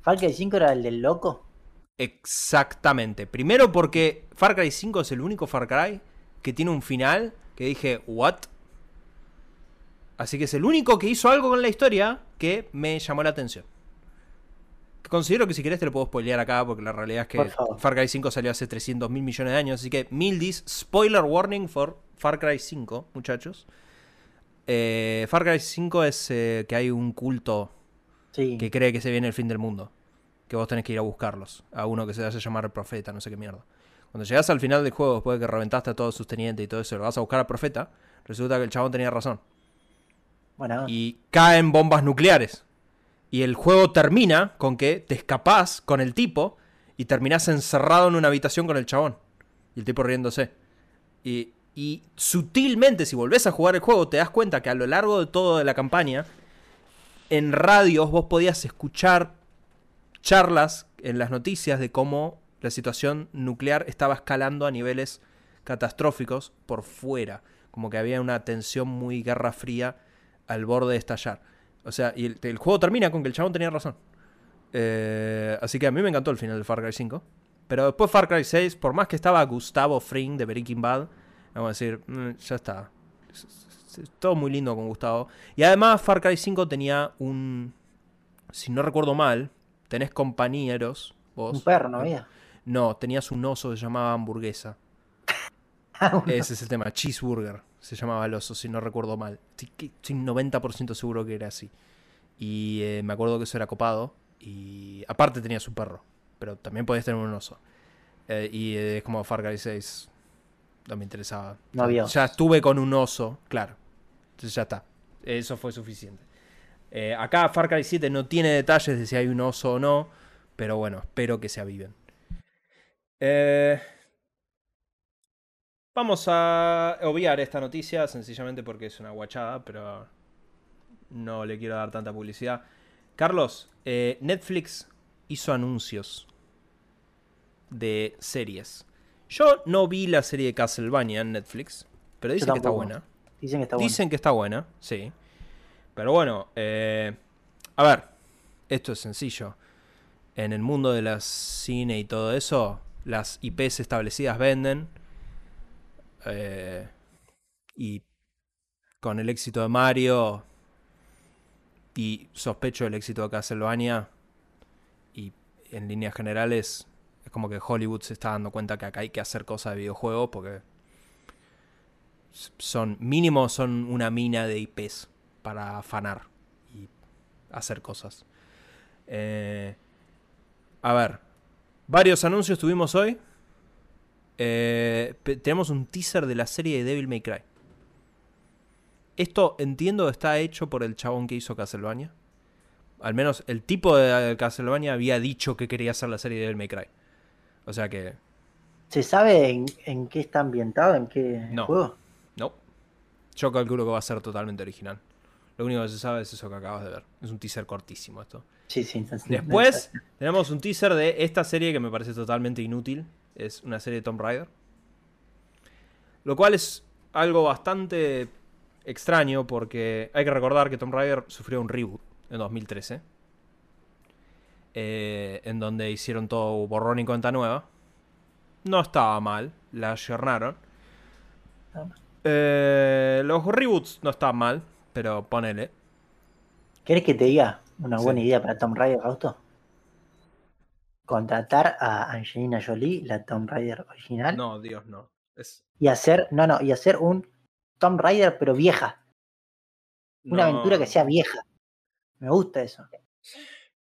Far Cry 5 era el del loco. Exactamente. Primero porque Far Cry 5 es el único Far Cry que tiene un final que dije, ¿what? Así que es el único que hizo algo con la historia que me llamó la atención. Considero que si querés te lo puedo spoilear acá porque la realidad es que. Far Cry 5 salió hace 300 mil millones de años. Así que Mildis, spoiler warning for Far Cry 5, muchachos. Eh, Far Cry 5 es eh, que hay un culto Sí. que cree que se viene el fin del mundo. Que vos tenés que ir a buscarlos. A uno que se hace llamar el profeta, no sé qué mierda. Cuando llegás al final del juego, después de que reventaste a todos sus tenientes y todo eso, lo vas a buscar al profeta, resulta que el chabón tenía razón. Y caen bombas nucleares. Y el juego termina con que te escapás con el tipo y terminás encerrado en una habitación con el chabón. Y el tipo riéndose. Y, y sutilmente, si volvés a jugar el juego, te das cuenta que a lo largo de toda la campaña, en radios vos podías escuchar charlas en las noticias de cómo la situación nuclear estaba escalando a niveles catastróficos por fuera. Como que había una tensión muy guerra fría al borde de estallar. O sea, y el, el juego termina con que el chabón tenía razón. Eh, así que a mí me encantó el final de Far Cry 5. Pero después Far Cry 6, por más que estaba Gustavo Fring de Breaking Bad, vamos a decir, "Mm, ya está. Es- es- es todo muy lindo con Gustavo. Y además Far Cry 5 tenía un... Si no recuerdo mal, tenés compañeros. Vos. un perro, ¿no había? No, tenías un oso que se llamaba hamburguesa. Ah. Ese es el tema. Cheeseburger se llamaba el oso, si no recuerdo mal. Estoy, que- estoy 90% seguro que era así. Y eh, me acuerdo que eso era copado. Y aparte tenía su perro. pero también podías tener un oso. Eh, y es como Far Cry 6. No me interesaba. No había Ya estuve con un oso, claro. Entonces ya está. Eso fue suficiente. Eh, acá Far Cry 7 no tiene detalles de si hay un oso o no. Pero bueno, espero que se aviven. Eh, vamos a obviar esta noticia sencillamente porque es una guachada, pero no le quiero dar tanta publicidad. Carlos, eh, Netflix hizo anuncios de series. Yo no vi la serie de Castlevania en Netflix, pero dicen que está buena. Dicen que está bueno. Dicen que está buena, sí. Pero bueno, eh, a ver, esto es sencillo. En el mundo de la cine y todo eso, las IPs establecidas venden. Eh, y con el éxito de Mario y sospecho el éxito de Castlevania y en líneas generales es como que Hollywood se está dando cuenta que acá hay que hacer cosas de videojuegos porque son mínimo son una mina de IPs para afanar y hacer cosas. Eh, a ver, varios anuncios tuvimos hoy. Eh, tenemos un teaser de la serie de Devil May Cry. Esto entiendo está hecho por el chabón que hizo Castlevania. Al menos el tipo de Castlevania había dicho que quería hacer la serie de Devil May Cry. O sea que ¿Se sabe en, en qué está ambientado? ¿En qué No. juego? No. Yo calculo que va a ser totalmente original. Lo único que se sabe es eso que acabas de ver. Es un teaser cortísimo esto. Sí, sí. Después tenemos un teaser de esta serie que me parece totalmente inútil. Es una serie de Tomb Raider. Lo cual es algo bastante extraño porque hay que recordar que Tomb Raider sufrió un reboot en 2013. eh, en donde hicieron todo borrón y cuenta nueva. No estaba mal, la ayornaron. Eh, los reboots no están mal, pero ponele. ¿Querés que te diga una Sí. buena idea para Tomb Raider Auto? Contratar a Angelina Jolie, la Tomb Raider original, No, Dios, no. Es, y hacer, no, no, y hacer un Tomb Raider pero vieja, una no. aventura que sea vieja. Me gusta eso.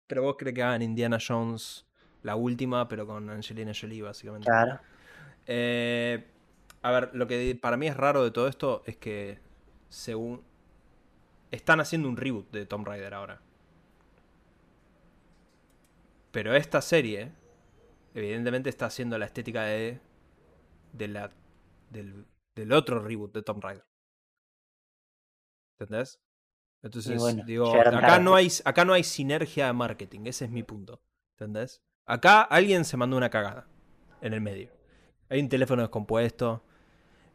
Pero vos crees que hagan Indiana Jones la última, pero con Angelina Jolie, básicamente. Claro. Eh, a ver, lo que para mí es raro de todo esto es que según están haciendo un reboot de Tomb Raider ahora. Pero esta serie evidentemente está haciendo la estética de, de la del, del otro reboot de Tomb Raider. ¿Entendés? Entonces, bueno, digo, acá no, hay, acá no hay sinergia de marketing, ese es mi punto. ¿Entendés? Acá alguien se mandó una cagada en el medio. Hay un teléfono descompuesto.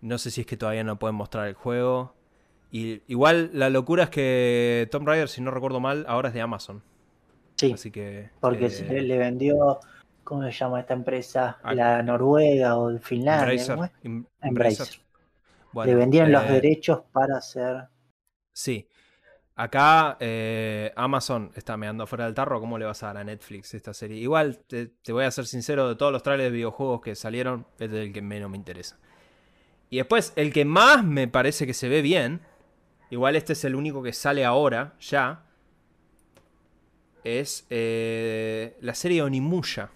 No sé si es que todavía no pueden mostrar el juego. Y igual la locura es que Tomb Raider, si no recuerdo mal, ahora es de Amazon. Sí, Así que. porque eh, le, vendió, ¿cómo se llama esta empresa? Ah. La Noruega o Finlandia. Em- Embracer. Embracer. Bueno, le vendieron los eh, derechos para hacer. Sí. Acá eh, Amazon está meando fuera del tarro. ¿Cómo le vas a dar a Netflix esta serie? Igual, te, te voy a ser sincero, de todos los trailers de videojuegos que salieron, es el que menos me interesa. Y después, el que más me parece que se ve bien, igual este es el único que sale ahora, ya, es eh, la serie Onimusha.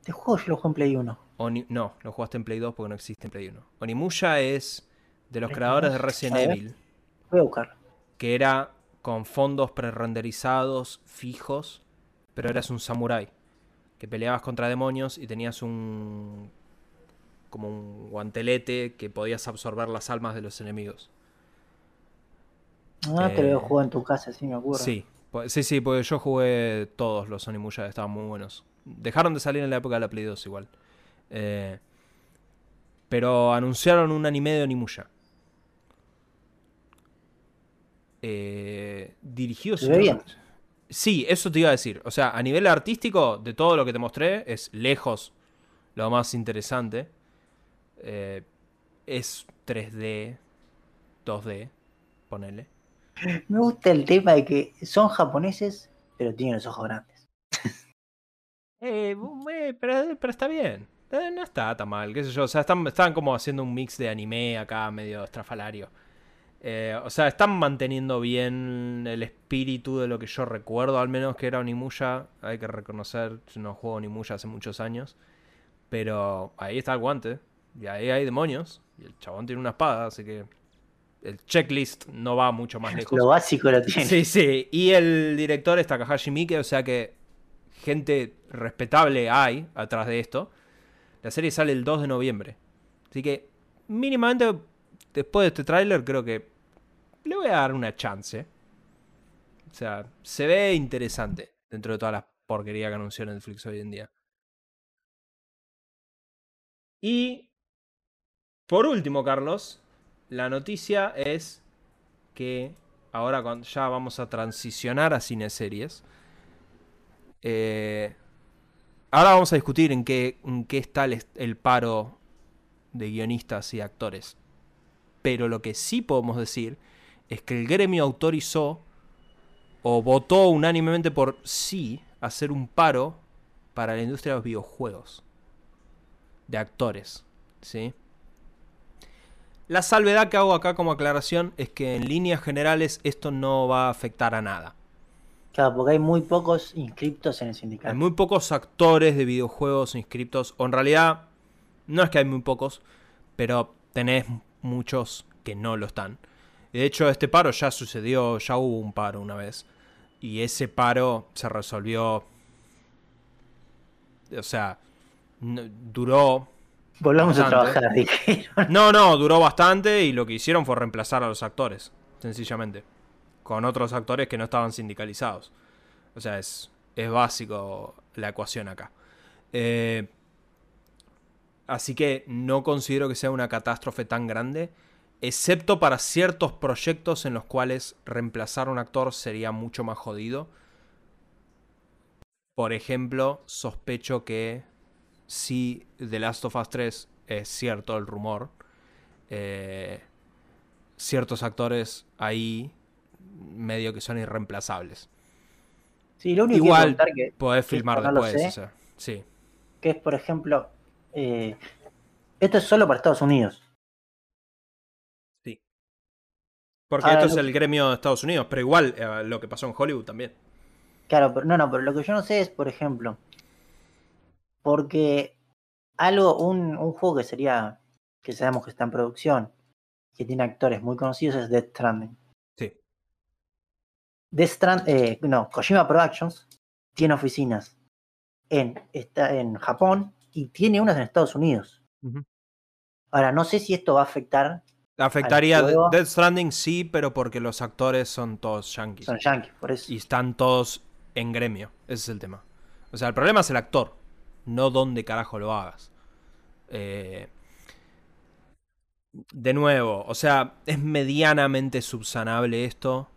Este juego yo lo juego en Play 1. Oni- no, lo jugaste en Play 2 porque no existe en Play 1. Onimusha es de los creadores de 2, Resident ver. Evil. Voy a buscarlo. que era con fondos prerenderizados fijos, pero eras un samurái que peleabas contra demonios y tenías un como un guantelete que podías absorber las almas de los enemigos. Ah, te lo Eh, jugado en tu casa, sí me acuerdo. Sí, sí, sí, porque yo jugué todos los Onimusha, estaban muy buenos. Dejaron de salir en la época de la Play 2 igual. Eh, pero anunciaron un anime de Onimusha. Eh, dirigido... ¿Se ve no- bien? Sí, eso te iba a decir. O sea, a nivel artístico, de todo lo que te mostré, es lejos lo más interesante. Eh, es 3D, 2D, ponele. Me gusta el tema de que son japoneses, pero tienen los ojos grandes. Eh, eh, pero, está bien. Eh, no está tan mal, qué sé yo. O sea, están, como haciendo un mix de anime acá, medio estrafalario. Eh, o sea, están manteniendo bien el espíritu de lo que yo recuerdo, al menos que era Onimusha. Hay que reconocer, yo no juego Onimusha hace muchos años. Pero ahí está el guante. Y ahí hay demonios. Y el chabón tiene una espada, así que el checklist no va mucho más lejos. Lo básico lo tiene. Sí, sí. Y el director es Takahashi Miike, o sea que gente respetable hay atrás de esto. La serie sale el 2 de noviembre. Así que mínimamente después de este tráiler creo que le voy a dar una chance. O sea, se ve interesante dentro de todas las porquerías que anunció Netflix hoy en día. Y por último, Carlos, la noticia es que ahora ya vamos a transicionar a cineseries. Eh, ahora vamos a discutir en qué, en qué está el, el paro de guionistas y actores. Pero lo que sí podemos decir es que el gremio autorizó o votó unánimemente por sí hacer un paro para la industria de los videojuegos. De actores. ¿Sí? La salvedad que hago acá como aclaración es que en líneas generales esto no va a afectar a nada. Claro, porque hay muy pocos inscriptos en el sindicato. Hay muy pocos actores de videojuegos inscriptos. O en realidad, no es que hay muy pocos, pero tenés muchos que no lo están. De hecho, este paro ya sucedió, ya hubo un paro una vez. Y ese paro se resolvió. O sea, duró. Volvamos a trabajar, No, no, duró bastante y lo que hicieron fue reemplazar a los actores, sencillamente. Con otros actores que no estaban sindicalizados. O sea, es, es básico la ecuación acá. Eh, así que no considero que sea una catástrofe tan grande excepto para ciertos proyectos en los cuales reemplazar a un actor sería mucho más jodido. Por ejemplo, sospecho que si The Last of Us 3 es cierto el rumor, eh, ciertos actores ahí medio que son irreemplazables. Sí, lo único Igual que podés filmar después. sí. Que es, por ejemplo, eh, esto es solo para Estados Unidos. Porque esto es el gremio de Estados Unidos, pero igual eh, lo que pasó en Hollywood también. Claro, pero no, no, pero lo que yo no sé es, por ejemplo, porque algo, un, un juego que sería, que sabemos que está en producción, que tiene actores muy conocidos, es Death Stranding. Sí. Death Stranding, eh, no, Kojima Productions tiene oficinas en, está en Japón y tiene unas en Estados Unidos. Ahora, no sé si esto va a afectar Afectaría Death Stranding sí, pero porque los actores son todos yankees. Son yankees, por eso. Y están todos en gremio. Ese es el tema. O sea, el problema es el actor, no dónde carajo lo hagas. Eh, de nuevo, o sea, es medianamente subsanable esto.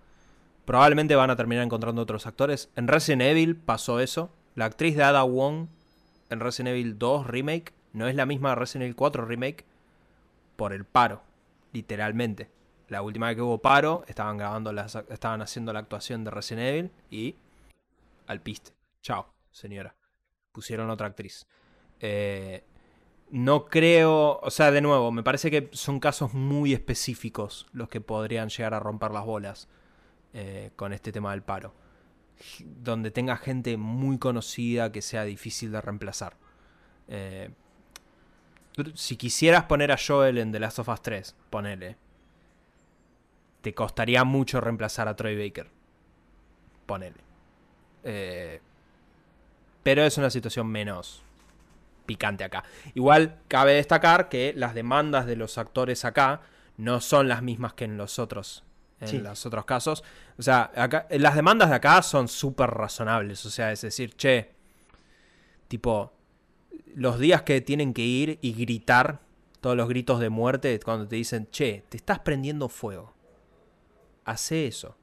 Probablemente van a terminar encontrando otros actores. En Resident Evil pasó eso. La actriz de Ada Wong en Resident Evil 2 Remake no es la misma de Resident Evil 4 Remake por el paro literalmente. La última vez que hubo paro, estaban grabando las, estaban haciendo la actuación de Resident Evil y al piste. Chao, señora. Pusieron otra actriz. Eh, no creo, o sea, de nuevo, me parece que son casos muy específicos los que podrían llegar a romper las bolas eh, con este tema del paro. Donde tenga gente muy conocida que sea difícil de reemplazar. Eh, si quisieras poner a Joel en The Last of Us 3, ponele. Te costaría mucho reemplazar a Troy Baker. Ponele. Eh, pero es una situación menos picante acá. Igual cabe destacar que las demandas de los actores acá no son las mismas que en los otros. En los otros casos. O sea, las demandas de acá son súper razonables. O sea, es decir, che, tipo, los días que tienen que ir y gritar todos los gritos de muerte cuando te dicen, che, te estás prendiendo fuego. Hace eso.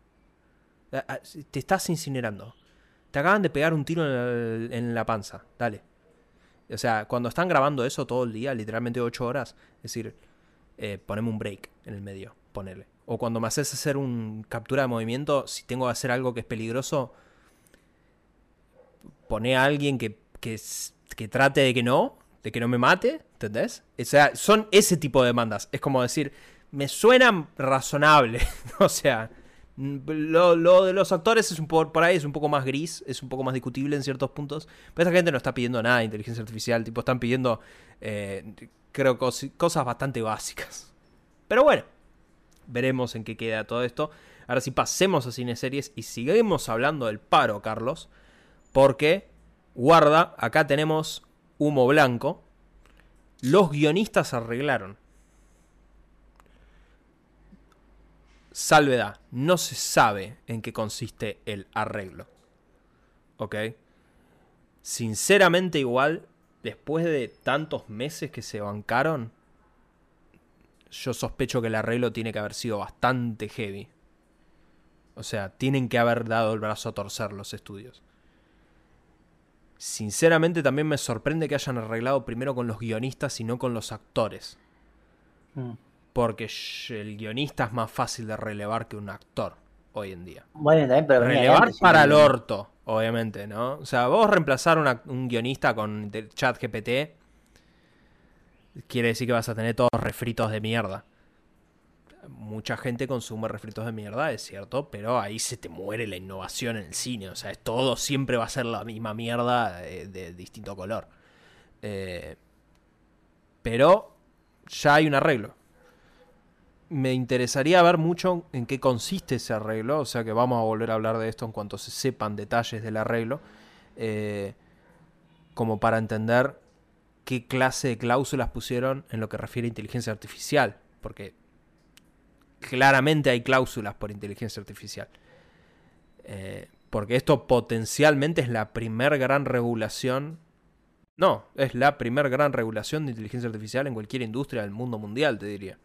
Te estás incinerando. Te acaban de pegar un tiro en la, panza. Dale. O sea, cuando están grabando eso todo el día, literalmente 8 horas, es decir, eh, poneme un break en el medio, ponele. O cuando me haces hacer un captura de movimiento, si tengo que hacer algo que es peligroso, pone a alguien que, que que trate de que no, de que no me mate, ¿entendés? O sea, son ese tipo de demandas. Es como decir, me suena razonable. o sea, lo, de los actores es un poco, por ahí es un poco más gris, es un poco más discutible en ciertos puntos. Pero esa gente no está pidiendo nada de inteligencia artificial, tipo, están pidiendo, eh, creo, cosas bastante básicas. Pero bueno, veremos en qué queda todo esto. Ahora sí, pasemos a cine series y seguimos hablando del paro, Carlos. Porque, guarda, acá tenemos humo blanco. Los guionistas arreglaron. Salvedad, no se sabe en qué consiste el arreglo. ¿Ok? Sinceramente igual, después de tantos meses que se bancaron, yo sospecho que el arreglo tiene que haber sido bastante heavy. O sea, tienen que haber dado el brazo a torcer los estudios. Sinceramente también me sorprende que hayan arreglado primero con los guionistas y no con los actores. Mm. Porque el guionista es más fácil de relevar que un actor hoy en día. Bueno, también, pero relevar para el orto, obviamente, ¿no? O sea, vos reemplazar un guionista con chat GPT quiere decir que vas a tener todos refritos de mierda mucha gente consume refritos de mierda, es cierto, pero ahí se te muere la innovación en el cine. O sea, es todo siempre va a ser la misma mierda de, distinto color. Eh, pero ya hay un arreglo. Me interesaría ver mucho en qué consiste ese arreglo, o sea que vamos a volver a hablar de esto en cuanto se sepan detalles del arreglo, eh, como para entender qué clase de cláusulas pusieron en lo que refiere a inteligencia artificial, porque claramente hay cláusulas por inteligencia artificial. Eh, porque esto potencialmente es la primer gran regulación. No, es la primer gran regulación de inteligencia artificial en cualquier industria del mundo mundial, te diría.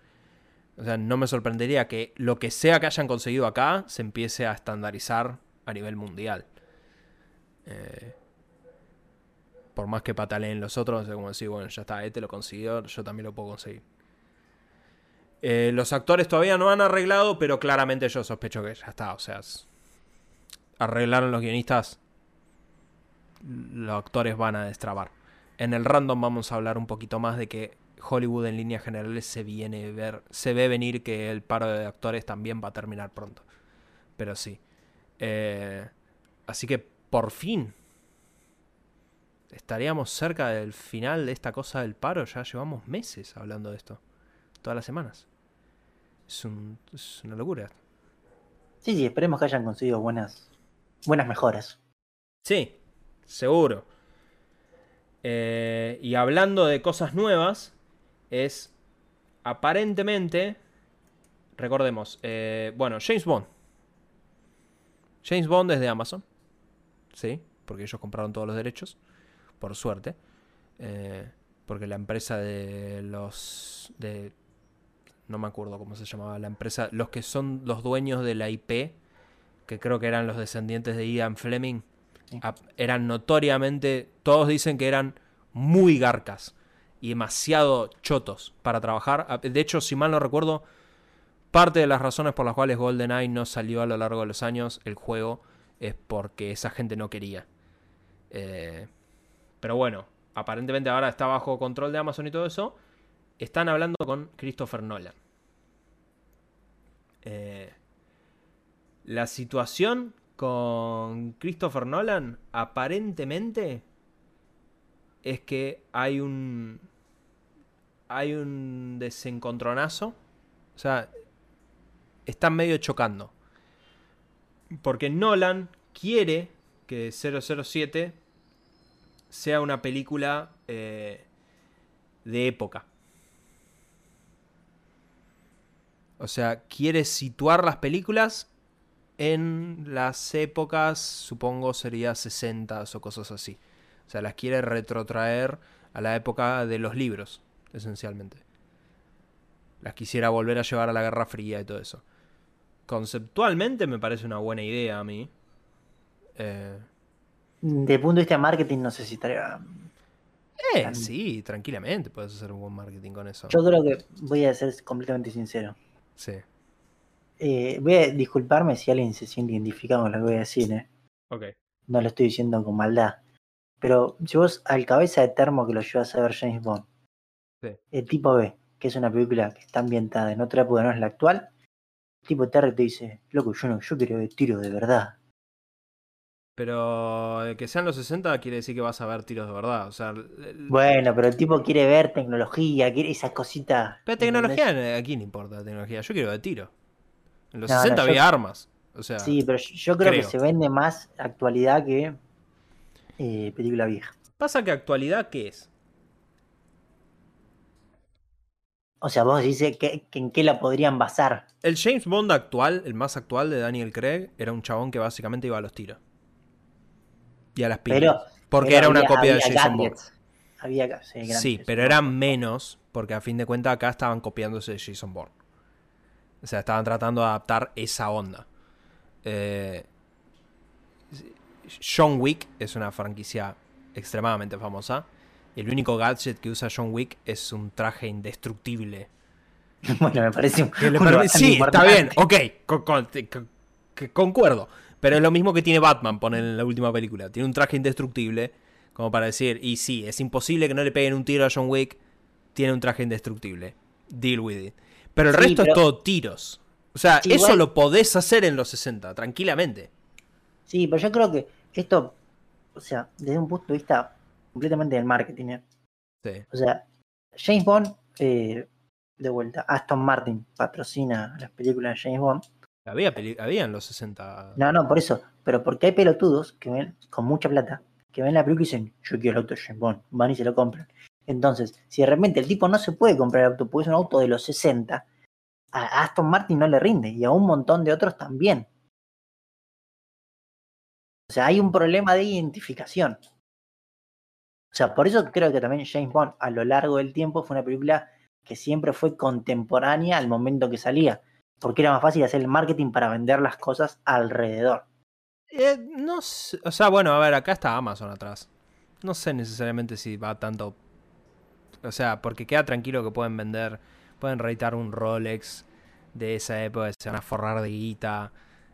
O sea, no me sorprendería que lo que sea que hayan conseguido acá se empiece a estandarizar a nivel mundial. Eh, por más que pataleen los otros, es como decir, bueno, ya está, este lo consiguió, yo también lo puedo conseguir. Eh, los actores todavía no han arreglado, pero claramente yo sospecho que ya está. O sea, arreglaron los guionistas. Los actores van a destrabar. En el random vamos a hablar un poquito más de que Hollywood en líneas generales se viene ver, se ve venir que el paro de actores también va a terminar pronto. Pero sí. Eh, así que por fin estaríamos cerca del final de esta cosa del paro. Ya llevamos meses hablando de esto. Todas las semanas. Es, una locura. Sí, sí, esperemos que hayan conseguido buenas, buenas mejoras. Sí, seguro. Eh, y hablando de cosas nuevas, es aparentemente, recordemos, eh, bueno, James Bond. James Bond es de Amazon. Sí, porque ellos compraron todos los derechos, por suerte. Eh, porque la empresa de los de no me acuerdo cómo se llamaba la empresa, los que son los dueños de la IP, que creo que eran los descendientes de Ian Fleming, eran notoriamente, todos dicen que eran muy garcas y demasiado chotos para trabajar. De hecho, si mal no recuerdo, parte de las razones por las cuales GoldenEye no salió a lo largo de los años el juego es porque esa gente no quería. Eh, pero bueno, aparentemente ahora está bajo control de Amazon y todo eso están hablando con Christopher Nolan. Eh, la situación con Christopher Nolan aparentemente es que hay un hay un desencontronazo, o sea, están medio chocando. Porque Nolan quiere que 007 sea una película eh, de época. O sea, quiere situar las películas en las épocas, supongo sería 60 o cosas así. O sea, las quiere retrotraer a la época de los libros, esencialmente. Las quisiera volver a llevar a la Guerra Fría y todo eso. Conceptualmente me parece una buena idea a mí. Eh... De punto de vista de marketing no sé si estaría... Eh, sí, tranquilamente puedes hacer un buen marketing con eso. Yo creo que voy a ser completamente sincero. Sí. Eh, voy a disculparme si alguien se siente identificado con lo que voy a decir, ¿eh? Ok. No lo estoy diciendo con maldad. Pero si vos al cabeza de termo que lo llevas a ver James Bond, el tipo ve que es una película que está ambientada en otra época, no es la actual, tipo Terry te dice, loco, yo no, yo quiero ver tiros de verdad. Pero que sean los 60 quiere decir que vas a ver tiros de verdad. O sea, bueno, pero el tipo quiere ver tecnología, quiere esas cositas. Pero tecnología, eh, ¿a quién importa la tecnología? Yo quiero ver tiro. En los 60 había armas. O sea, sí, pero yo creo, que se vende más actualidad que eh, película vieja. Pasa que actualidad, ¿qué es? O sea, vos dices que, en qué la podrían basar. El James Bond actual, el más actual de Daniel Craig, era un chabón que básicamente iba a los tiros. Y a las pilas. porque era una copia de Jason Bourne. Había, sí, pero eran menos, porque a fin de cuentas acá estaban copiándose de Jason Bourne. O sea, estaban tratando de adaptar esa onda. Eh, John Wick es una franquicia extremadamente famosa. El único gadget que usa John Wick es un traje indestructible. Bueno, me parece un. sí, está bien, ok, concuerdo. Pero es lo mismo que tiene Batman, pone en la última película. Tiene un traje indestructible, como para decir, y sí, es imposible que no le peguen un tiro a John Wick. Tiene un traje indestructible. Deal with it. Pero el resto es todo tiros. O sea, eso lo podés hacer en los 60, tranquilamente. Sí, pero yo creo que esto, o sea, desde un punto de vista completamente del marketing. ¿eh? Sí. O sea, James Bond, eh, de vuelta, Aston Martin patrocina las películas de James Bond. Había, había en los 60. No, no, por eso. Pero porque hay pelotudos que ven con mucha plata, que ven la película y dicen, yo quiero el auto de James Bond, van y se lo compran. Entonces, si de repente el tipo no se puede comprar el auto porque es un auto de los 60, a Aston Martin no le rinde y a un montón de otros también. O sea, hay un problema de identificación. O sea, por eso creo que también James Bond a lo largo del tiempo fue una película que siempre fue contemporánea al momento que salía, porque era más fácil hacer el marketing para vender las cosas alrededor. Eh, no sé, o sea, bueno, a ver, acá está Amazon atrás. No sé necesariamente si va tanto. O sea, porque queda tranquilo que pueden vender, pueden reitar un Rolex de esa época, se van a forrar de guita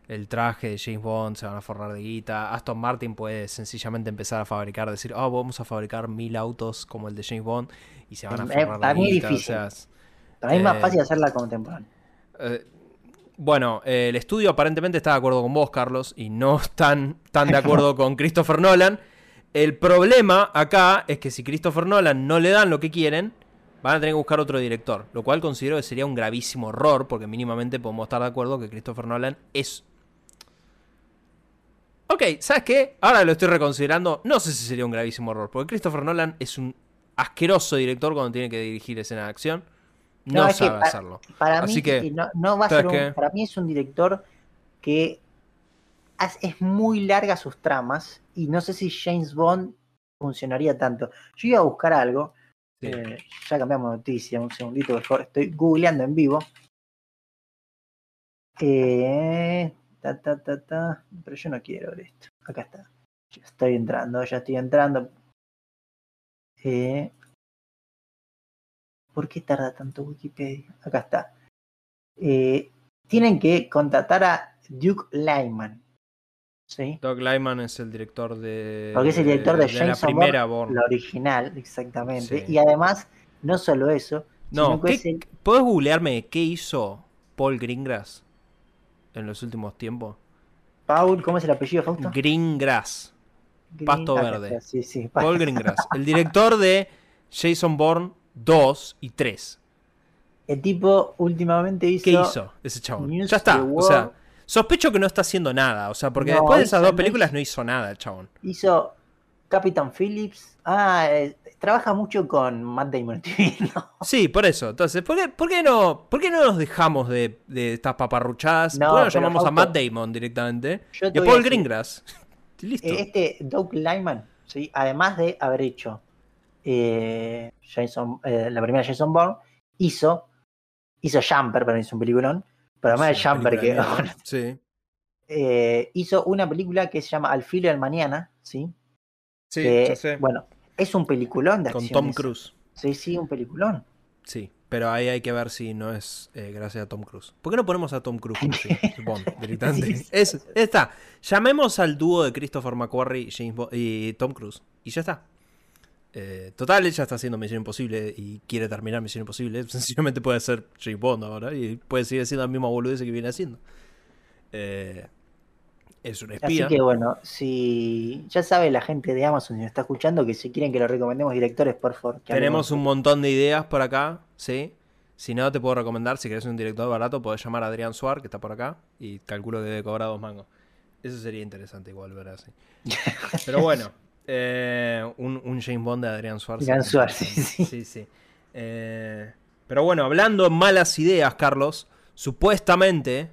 el traje de James Bond, se van a forrar de guita. Aston Martin puede sencillamente empezar a fabricar, decir, oh, vamos a fabricar mil autos como el de James Bond y se van a eh, forrar de guita. Difícil. para mí es más eh, fácil hacerla contemporánea. Eh, bueno, el estudio aparentemente está de acuerdo con vos, Carlos, y no están tan de acuerdo con Christopher Nolan. El problema acá es que si Christopher Nolan no le dan lo que quieren, van a tener que buscar otro director, lo cual considero que sería un gravísimo error, porque mínimamente podemos estar de acuerdo que Christopher Nolan es Ok, ¿sabes qué? Ahora lo estoy reconsiderando. No sé si sería un gravísimo error. Porque Christopher Nolan es un asqueroso director cuando tiene que dirigir escena de acción. No, sabe hacerlo. Para mí, no, va a ser un, para mí es un director que es muy larga sus tramas. Y no sé si James Bond funcionaría tanto. Yo iba a buscar algo. Eh, ya cambiamos de noticia, un segundito, mejor. Estoy googleando en vivo. Eh, pero yo no quiero ver esto. Acá está. Ya estoy entrando, ya estoy entrando. Eh, ¿Por qué tarda tanto Wikipedia? Acá está. Eh, tienen que contratar a Duke Lyman. ¿sí? Doug Lyman es el director de. Porque es el director de, James la primera La original, exactamente. Y además, no solo eso. No, ¿puedes googlearme qué hizo Paul Greengrass? En los últimos tiempos? Paul, ¿cómo es el apellido, Fausto? Greengrass. Pasto Verde. Paul Greengrass. El director de Jason Bourne 2 y 3. El tipo últimamente hizo. ¿Qué hizo ese chabón? Ya está. O sea, sospecho que no está haciendo nada. O sea, porque después de esas dos películas no hizo nada el chabón. Hizo Captain Phillips. Ah, eh, trabaja mucho con Matt Damon. Sí, por eso. Entonces, ¿por qué, por qué, no, por qué no nos dejamos de, de estas paparruchadas? No, ¿Por qué no llamamos a Matt Damon directamente? Y a Paul Greengrass. Listo. Eh, este Doug Lyman, ¿sí? además de haber hecho eh, Jason, eh, la primera Jason Bourne, hizo, hizo Jumper, pero hizo un peliculón. Pero además de Jumper, que. sí. hizo una película que se llama Al filo del mañana, ¿sí? Sí, ya sé. Bueno, es un peliculón de acción. Con Tom Cruise. Sí, sí, un peliculón. Sí, pero ahí hay que ver si no es eh, gracias a Tom Cruise. ¿Por qué no ponemos a Tom Cruise directamente? es, está. Llamemos al dúo de Christopher McQuarrie y, Tom Cruise. Y ya está. Eh, total, ella está haciendo Misión Imposible y quiere terminar Misión Imposible. Sencillamente puede ser James Bond ahora y puede seguir siendo la misma boludez que viene haciendo. Eh, es un espía. Así que bueno, si ya sabe la gente de Amazon si nos está escuchando que si quieren que lo recomendemos directores, por favor. que Tenemos un montón de ideas por acá, ¿sí? Si no, te puedo recomendar, si querés un director barato, podés llamar a Adrián Suar, que está por acá, y calculo que debe cobrar dos mangos. Eso sería interesante igual ver así. Pero bueno, eh, un, un James Bond de Adrián Suar. Adrián sería Suar, sí, sí. sí, sí. Eh, pero bueno, hablando en malas ideas, Carlos, supuestamente,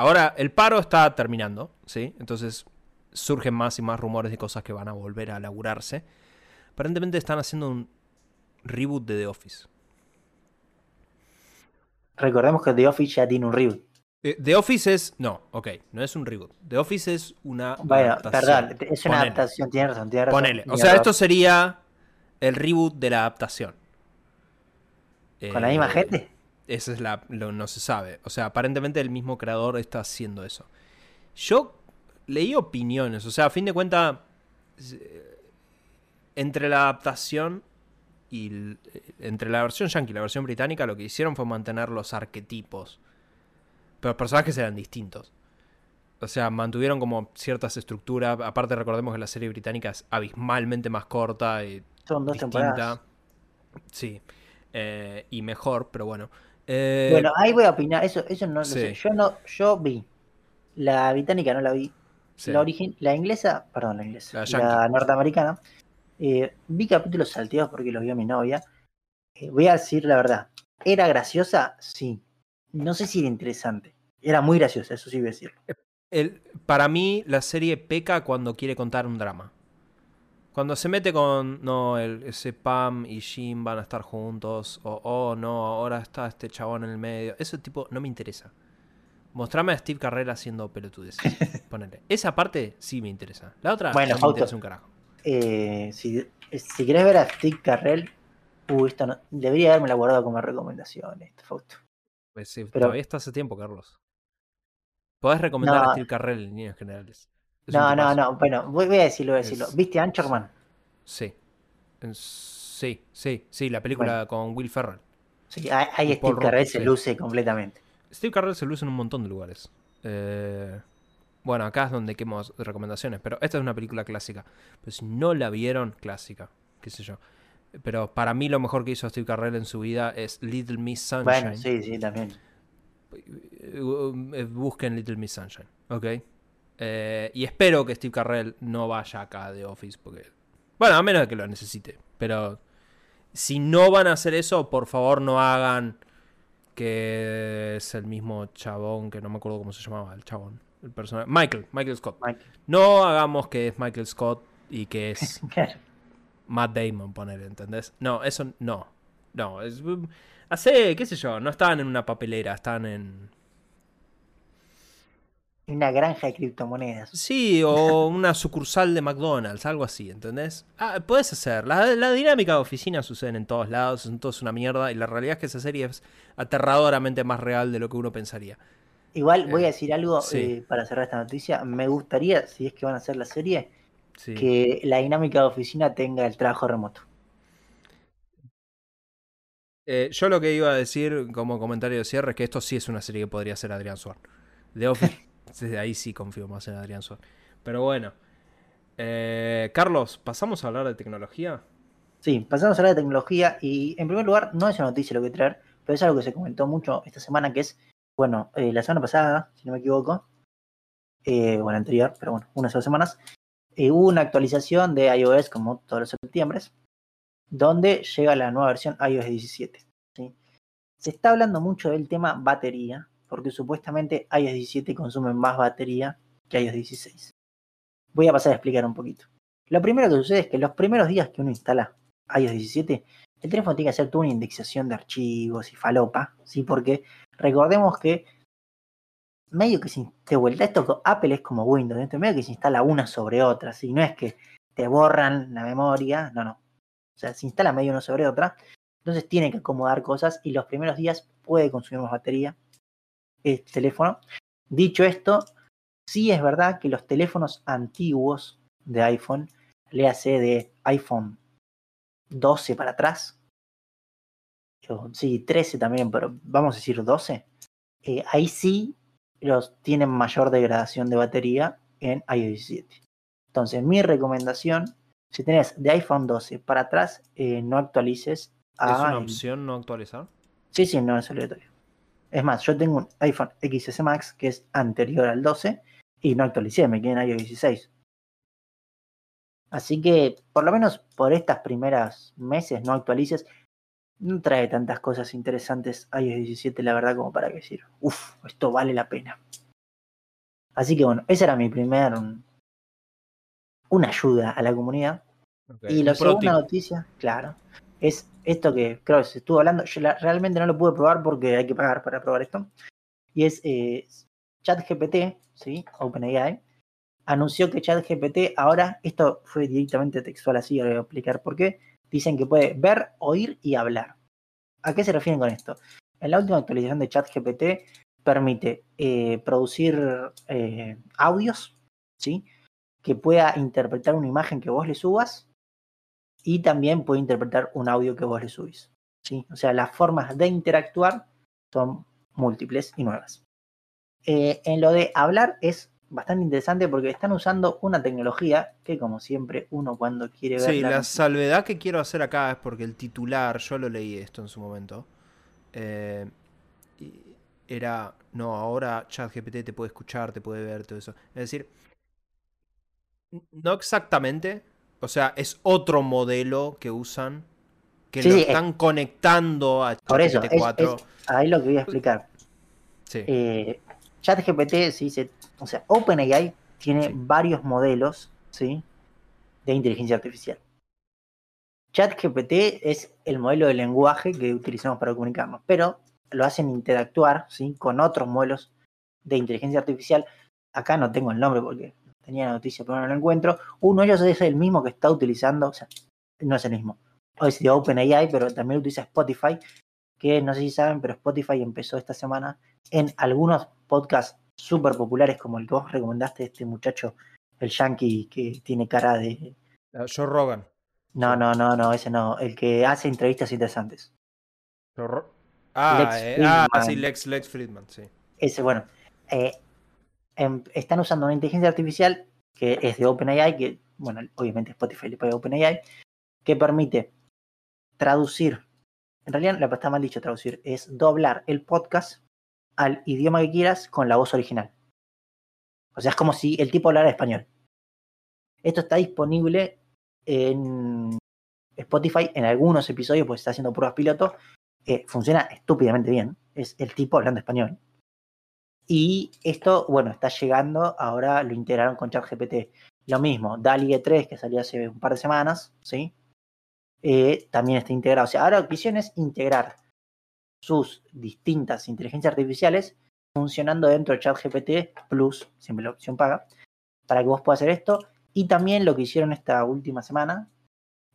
ahora el paro está terminando, ¿sí? Entonces surgen más y más rumores de cosas que van a volver a laburarse. Aparentemente están haciendo un reboot de The Office. Recordemos que The Office ya tiene un reboot. Eh, The Office es. No, ok, no es un reboot. The Office es una. Bueno, adaptación. perdón, es una Ponele, adaptación, tiene razón, tiene razón. Ponele. O sea, esto sería el reboot de la adaptación. ¿Con la misma Eh, gente? Esa es la. Lo, no se sabe. O sea, aparentemente el mismo creador está haciendo eso. Yo leí opiniones. O sea, a fin de cuentas. Entre la adaptación y. el- entre la versión yankee y la versión británica, lo que hicieron fue mantener los arquetipos. Pero los personajes eran distintos. O sea, mantuvieron como ciertas estructuras. Aparte, recordemos que la serie británica es abismalmente más corta y Son dos temporadas. distinta. Sí. Eh, y mejor, pero bueno. Eh, Bueno, ahí voy a opinar, eso, eso no lo sí. sé. Yo no, yo vi. La británica no la vi. sí. La origin, la inglesa, perdón, la inglesa. La norteamericana. eh, vi capítulos salteados porque los vio mi novia. Eh, voy a decir la verdad. ¿Era graciosa? Sí. No sé si era interesante. Era muy graciosa, eso sí voy a decir. El- para mí, la serie peca cuando quiere contar un drama. Cuando se mete con, no, el, ese Pam y Jim van a estar juntos, o, oh, no, ahora está este chabón en el medio. Ese tipo no me interesa. Mostrame a Steve Carrera haciendo pelotudeces. Ponele. Esa parte sí me interesa. La otra Bueno, no me Fausto. interesa un carajo. Eh, si, si querés ver a Steve Carrell, uh, esto no, debería haberme la guardado como recomendación. Esto, Fausto. Pues sí, Pero- todavía está hace tiempo, Carlos. Podés recomendar No. a Steve Carrell en líneas generales. Es No, no, no. Bueno, voy, voy a decirlo, voy a decirlo. Es- ¿Viste Anchorman? Sí. Sí, sí, sí, la película con Will Ferrell. Sí, ahí, Steve Carrell Rudd, se sí. luce completamente. Steve Carrell se luce en un montón de lugares. Eh, bueno, acá es donde quemos recomendaciones, pero esta es una película clásica. Pues si no la vieron, clásica, qué sé yo. Pero para mí lo mejor que hizo Steve Carrell en su vida es Little Miss Sunshine. Bueno, sí, sí, también. Eh, Busquen Little Miss Sunshine, ¿ok? Eh, y espero que Steve Carrell no vaya acá de Office, porque... Bueno, a menos de que lo necesite, pero si no van a hacer eso, por favor no hagan que es el mismo chabón, que no me acuerdo cómo se llamaba el chabón, el personaje. Michael, Michael Scott. No hagamos que es Michael Scott y que es. Matt Damon, poner, ¿entendés? No, eso no. No, es. Hace, qué sé yo, no estaban en una papelera, están en. Una granja de criptomonedas. Sí, o una sucursal de McDonald's, algo así, ¿entendés? Ah, puedes hacer. La, la dinámica de oficina sucede en todos lados, son todos una mierda, y la realidad es que esa serie es aterradoramente más real de lo que uno pensaría. Igual voy Eh, a decir algo sí. eh, para cerrar esta noticia. Me gustaría, si es que van a hacer la serie, Sí. que la dinámica de oficina tenga el trabajo remoto. Eh, yo lo que iba a decir como comentario de cierre es que esto sí es una serie que podría ser Adrián Suar. De Office, desde ahí sí confío más en Adrián Suar. Pero bueno. Eh, Carlos, ¿pasamos a hablar de tecnología? Sí, pasamos a hablar de tecnología y en primer lugar no es una noticia lo que traer, pero es algo que se comentó mucho esta semana que es, bueno, eh, la semana pasada, si no me equivoco, eh, bueno, anterior, pero bueno, unas dos semanas, eh, hubo una actualización de iOS como todos los septiembre, donde llega la nueva versión iOS 17. ¿sí? Se está hablando mucho del tema batería, porque supuestamente iOS 17 consume más batería que iOS 16. Voy a pasar a explicar un poquito. Lo primero que sucede es que los primeros días que uno instala iOS 17, el teléfono tiene que hacer toda una indexación de archivos y falopa, ¿sí? Porque recordemos que medio que se, de vuelta esto Apple es como Windows, medio que se instala una sobre otra, ¿sí? No es que te borran la memoria, no, no. O sea, se instala medio una sobre otra, entonces tiene que acomodar cosas y los primeros días puede consumir más batería este teléfono. Dicho esto, sí es verdad que los teléfonos antiguos de iPhone, le hace de iPhone 12 para atrás, sí, 13 también, pero vamos a decir 12, eh, ahí sí los tienen mayor degradación de batería en iOS 17. Entonces, mi recomendación, si tenés de iPhone 12 para atrás, eh, no actualices a... ¿Es una opción no actualizar? Sí, sí, no es obligatorio. Es más, yo tengo un iPhone XS Max que es anterior al 12 y no actualicé, me quedé en iOS 16. Así que, por lo menos por estas primeras meses, no actualices. No trae tantas cosas interesantes iOS 17, la verdad, como para decir, uff, esto vale la pena. Así que bueno, esa era mi primer. Una ayuda a la comunidad. Y la segunda noticia, claro, es esto que creo que se estuvo hablando. Yo realmente no lo pude probar porque hay que pagar para probar esto. Y es eh, ChatGPT, ¿sí? OpenAI anunció que ChatGPT ahora, esto fue directamente textual así, ahora voy a explicar por qué, dicen que puede ver, oír y hablar. ¿A qué se refieren con esto? En la última actualización de ChatGPT permite eh, producir eh, audios, ¿sí? Que pueda interpretar una imagen que vos le subas y también puede interpretar un audio que vos le subís, ¿sí? O sea, las formas de interactuar son múltiples y nuevas. Eh, en lo de hablar es bastante interesante porque están usando una tecnología que como siempre uno cuando quiere ver... Sí, la, salvedad que quiero hacer acá es porque el titular, yo lo leí esto en su momento, eh, era, no, ahora ChatGPT te puede escuchar, te puede ver, todo eso. Es decir, no exactamente, o sea, es otro modelo que usan, que lo están conectando a ChatGPT-4. ahí lo que voy a explicar. Sí. Eh, ChatGPT se dice o sea, OpenAI tiene varios modelos, ¿sí? De inteligencia artificial. ChatGPT es el modelo de lenguaje que utilizamos para comunicarnos, pero lo hacen interactuar, ¿sí? Con otros modelos de inteligencia artificial. Acá no tengo el nombre porque tenía la noticia, pero no lo encuentro. Uno de ellos es el mismo que está utilizando, o sea, no es el mismo. Es de OpenAI, pero también utiliza Spotify, que no sé si saben, pero Spotify empezó esta semana en algunos podcasts súper populares como el que vos recomendaste, este muchacho, el yankee que tiene cara de... Ah, Joe Rogan. No, no, no, no, ese no, el que hace entrevistas interesantes. Ah, eh, ah, sí, Lex, Lex Friedman, sí. Ese, bueno. Eh, em, están usando una inteligencia artificial que es de OpenAI, que, bueno, obviamente Spotify le paga OpenAI, que permite traducir, en realidad la está mal dicho traducir, es doblar el podcast al idioma que quieras con la voz original. O sea, es como si el tipo hablara español. Esto está disponible en Spotify en algunos episodios, pues está haciendo pruebas piloto. Eh, funciona estúpidamente bien. Es el tipo hablando español. Y esto, bueno, está llegando. Ahora lo integraron con ChatGPT. Lo mismo, DALI 3 que salió hace un par de semanas, ¿sí? Eh, también está integrado. O sea, ahora lo que es integrar sus distintas inteligencias artificiales funcionando dentro de ChatGPT Plus, siempre la opción paga, para que vos puedas hacer esto. Y también lo que hicieron esta última semana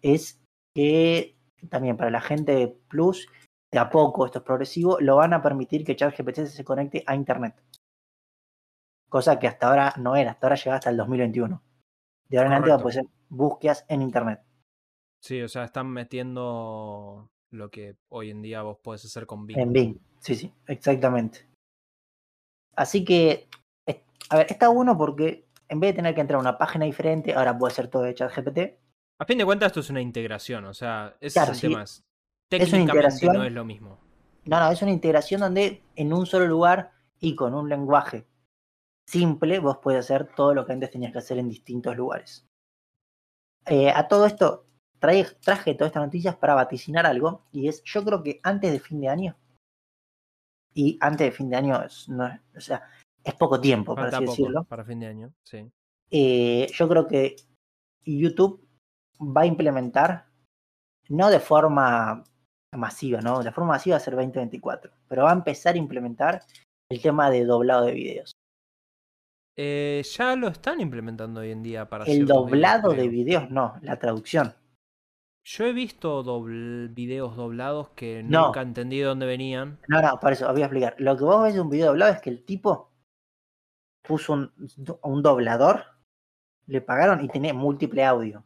es que también para la gente Plus, de a poco, esto es progresivo, lo van a permitir que ChatGPT se conecte a Internet. Cosa que hasta ahora no era, hasta ahora llega hasta el 2021. De ahora en adelante va a poder hacer búsquedas en Internet. Sí, o sea, están metiendo lo que hoy en día vos podés hacer con Bing. En Bing, sí, sí, exactamente. Así que, a ver, está bueno porque en vez de tener que entrar a una página diferente, ahora puede ser todo de ChatGPT. A fin de cuentas, esto es una integración, o sea, es el tema. Técnicamente no es lo mismo. No, no, es una integración donde en un solo lugar y con un lenguaje simple vos puedes hacer todo lo que antes tenías que hacer en distintos lugares. Eh, a todo esto, traje, todas estas noticias para vaticinar algo, y es, yo creo que antes de fin de año, y antes de fin de año, es, no, o sea, es poco tiempo, para así decirlo. Para fin de año, sí. Eh, yo creo que YouTube va a implementar, no de forma masiva, ¿no? De forma masiva va a ser 2024, pero va a empezar a implementar el tema de doblado de videos. Eh, ya lo están implementando hoy en día para El doblado de videos, no, la traducción. Yo he visto videos doblados que nunca entendí de dónde venían. No, no, por eso, voy a explicar. Lo que vos ves de un video doblado es que el tipo puso un, doblador le pagaron y tenía múltiple audio.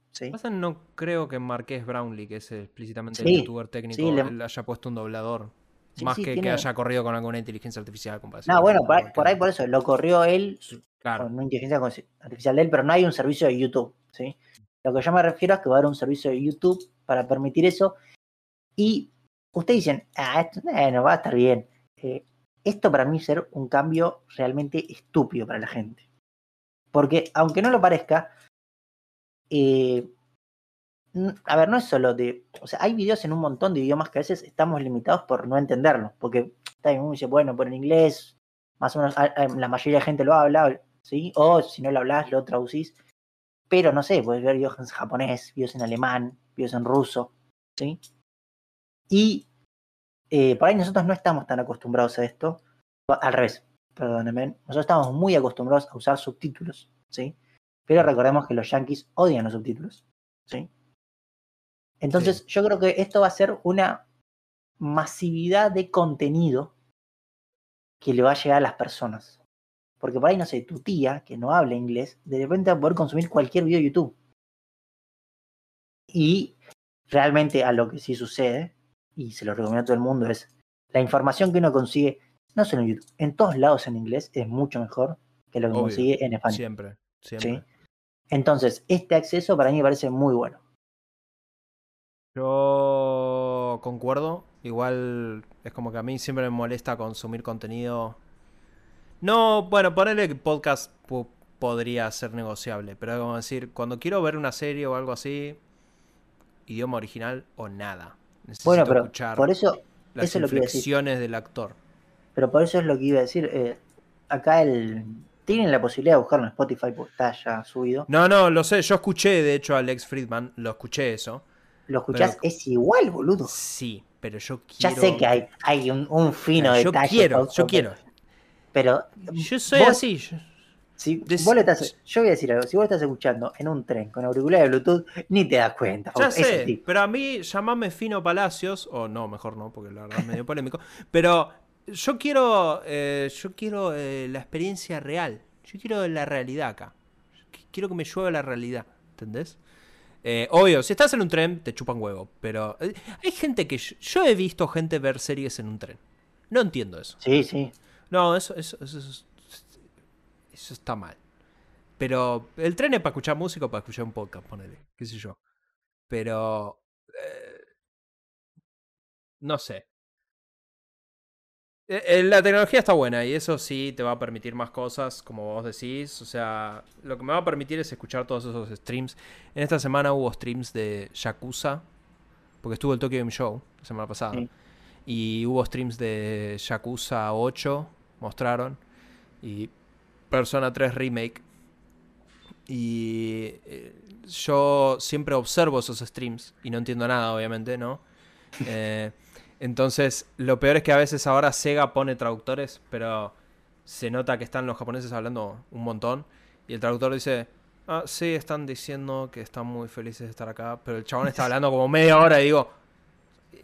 no creo que Marqués Brownlee, que es explícitamente Sí, el youtuber técnico, sí, le- haya puesto un doblador. Sí, más sí, que tiene- que haya corrido con alguna inteligencia artificial. comparación No, bueno, por ahí por eso, lo corrió él Claro. con una inteligencia artificial de él, pero no hay un servicio de YouTube, ¿sí? Lo que yo me refiero es que va a haber un servicio de YouTube para permitir eso. Y ustedes dicen, ah, esto no va a estar bien. Eh, esto para mí ser un cambio realmente estúpido para la gente. Porque, aunque no lo parezca, eh, a ver, no es solo de. O sea, hay videos en un montón de idiomas que a veces estamos limitados por no entenderlos. Porque está bien, uno dice, bueno, por en inglés, más o menos la mayoría de gente lo habla, ¿sí? O si no lo hablas, lo traducís. Pero no sé, puedes ver videos en japonés, videos en alemán, videos en ruso, ¿sí? Y eh, por ahí nosotros no estamos tan acostumbrados a esto. Al revés, perdónenme. Nosotros estamos muy acostumbrados a usar subtítulos, ¿sí? Pero recordemos que los yankees odian los subtítulos, ¿sí? Entonces, yo creo que esto va a ser una masividad de contenido que le va a llegar a las personas. Porque por ahí, no sé, tu tía, que no habla inglés, de repente va a poder consumir cualquier video de YouTube. Y realmente a lo que sí sucede, y se lo recomiendo a todo el mundo, es la información que uno consigue, no solo en YouTube, en todos lados en inglés, es mucho mejor que lo que Obvio, consigue en español. Siempre, siempre. ¿sí? Entonces, este acceso para mí me parece muy bueno. Yo concuerdo. Igual es como que a mí siempre me molesta consumir contenido. No, bueno, ponerle que podcast po- podría ser negociable, pero es como decir, cuando quiero ver una serie o algo así, idioma original o nada. Necesito Bueno, pero escuchar por eso, las eso es lo que iba a decir. inflexiones del actor. pero por eso es lo que iba a decir. eh, acá el tienen la posibilidad de buscarlo en Spotify porque está ya subido. No, no, lo sé. Yo escuché, de hecho, a Alex Friedman, lo escuché eso. Lo escuchás, pero- es igual, boludo. Sí, pero yo Ya quiero. sé que hay, hay un, un fino yo detalle. quiero, pausa, yo quiero. Pero Yo soy vos- así. yo- si Des- vos estás, yo voy a decir algo, si vos estás escuchando en un tren con auricular de Bluetooth, ni te das cuenta. Ya sé, pero a mí llamame Fino Palacios, o no, mejor no, porque la verdad es medio polémico, pero yo quiero, eh, yo quiero eh, la experiencia real, yo quiero la realidad acá, Qu- quiero que me llueva la realidad, ¿entendés? Eh, obvio, si estás en un tren, te chupan huevo, pero hay gente que, yo he visto gente ver series en un tren, no entiendo eso. Sí, sí. No, eso, eso, eso, está mal. Pero el tren es para escuchar música o para escuchar un podcast, ponele, qué sé yo. Pero... eh, no sé. Eh, eh, La tecnología está buena y eso sí te va a permitir más cosas, como vos decís. O sea, lo que me va a permitir es escuchar todos esos streams. En esta semana hubo streams de Yakuza, porque estuvo el Tokyo Game Show la semana pasada. Sí. Y hubo streams de Yakuza 8, mostraron. Y Persona 3 Remake. Y eh, yo siempre observo esos streams y no entiendo nada, obviamente, ¿no? Eh, entonces, lo peor es que a veces ahora Sega pone traductores, pero se nota que están los japoneses hablando un montón. Y el traductor dice, ah, sí, están diciendo que están muy felices de estar acá, pero el chabón está hablando como media hora y digo,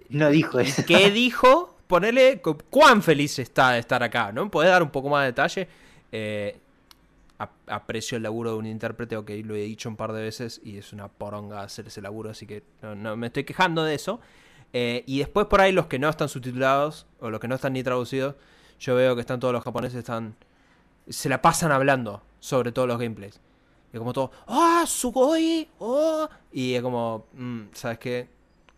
No dijo eso. ¿Qué dijo? Ponele cu- cuán feliz está de estar acá, ¿no? ¿Podés dar un poco más de detalle? Eh, ap- aprecio el laburo de un intérprete, ok, lo he dicho un par de veces y es una poronga hacer ese laburo, así que no, no me estoy quejando de eso. Eh, y después por ahí los que no están subtitulados o los que no están ni traducidos, yo veo que están todos los japoneses, están se la pasan hablando sobre todos los gameplays. Y como todo, ¡ah, sugoi! ¡oh! Y es como, mm, ¿sabes qué?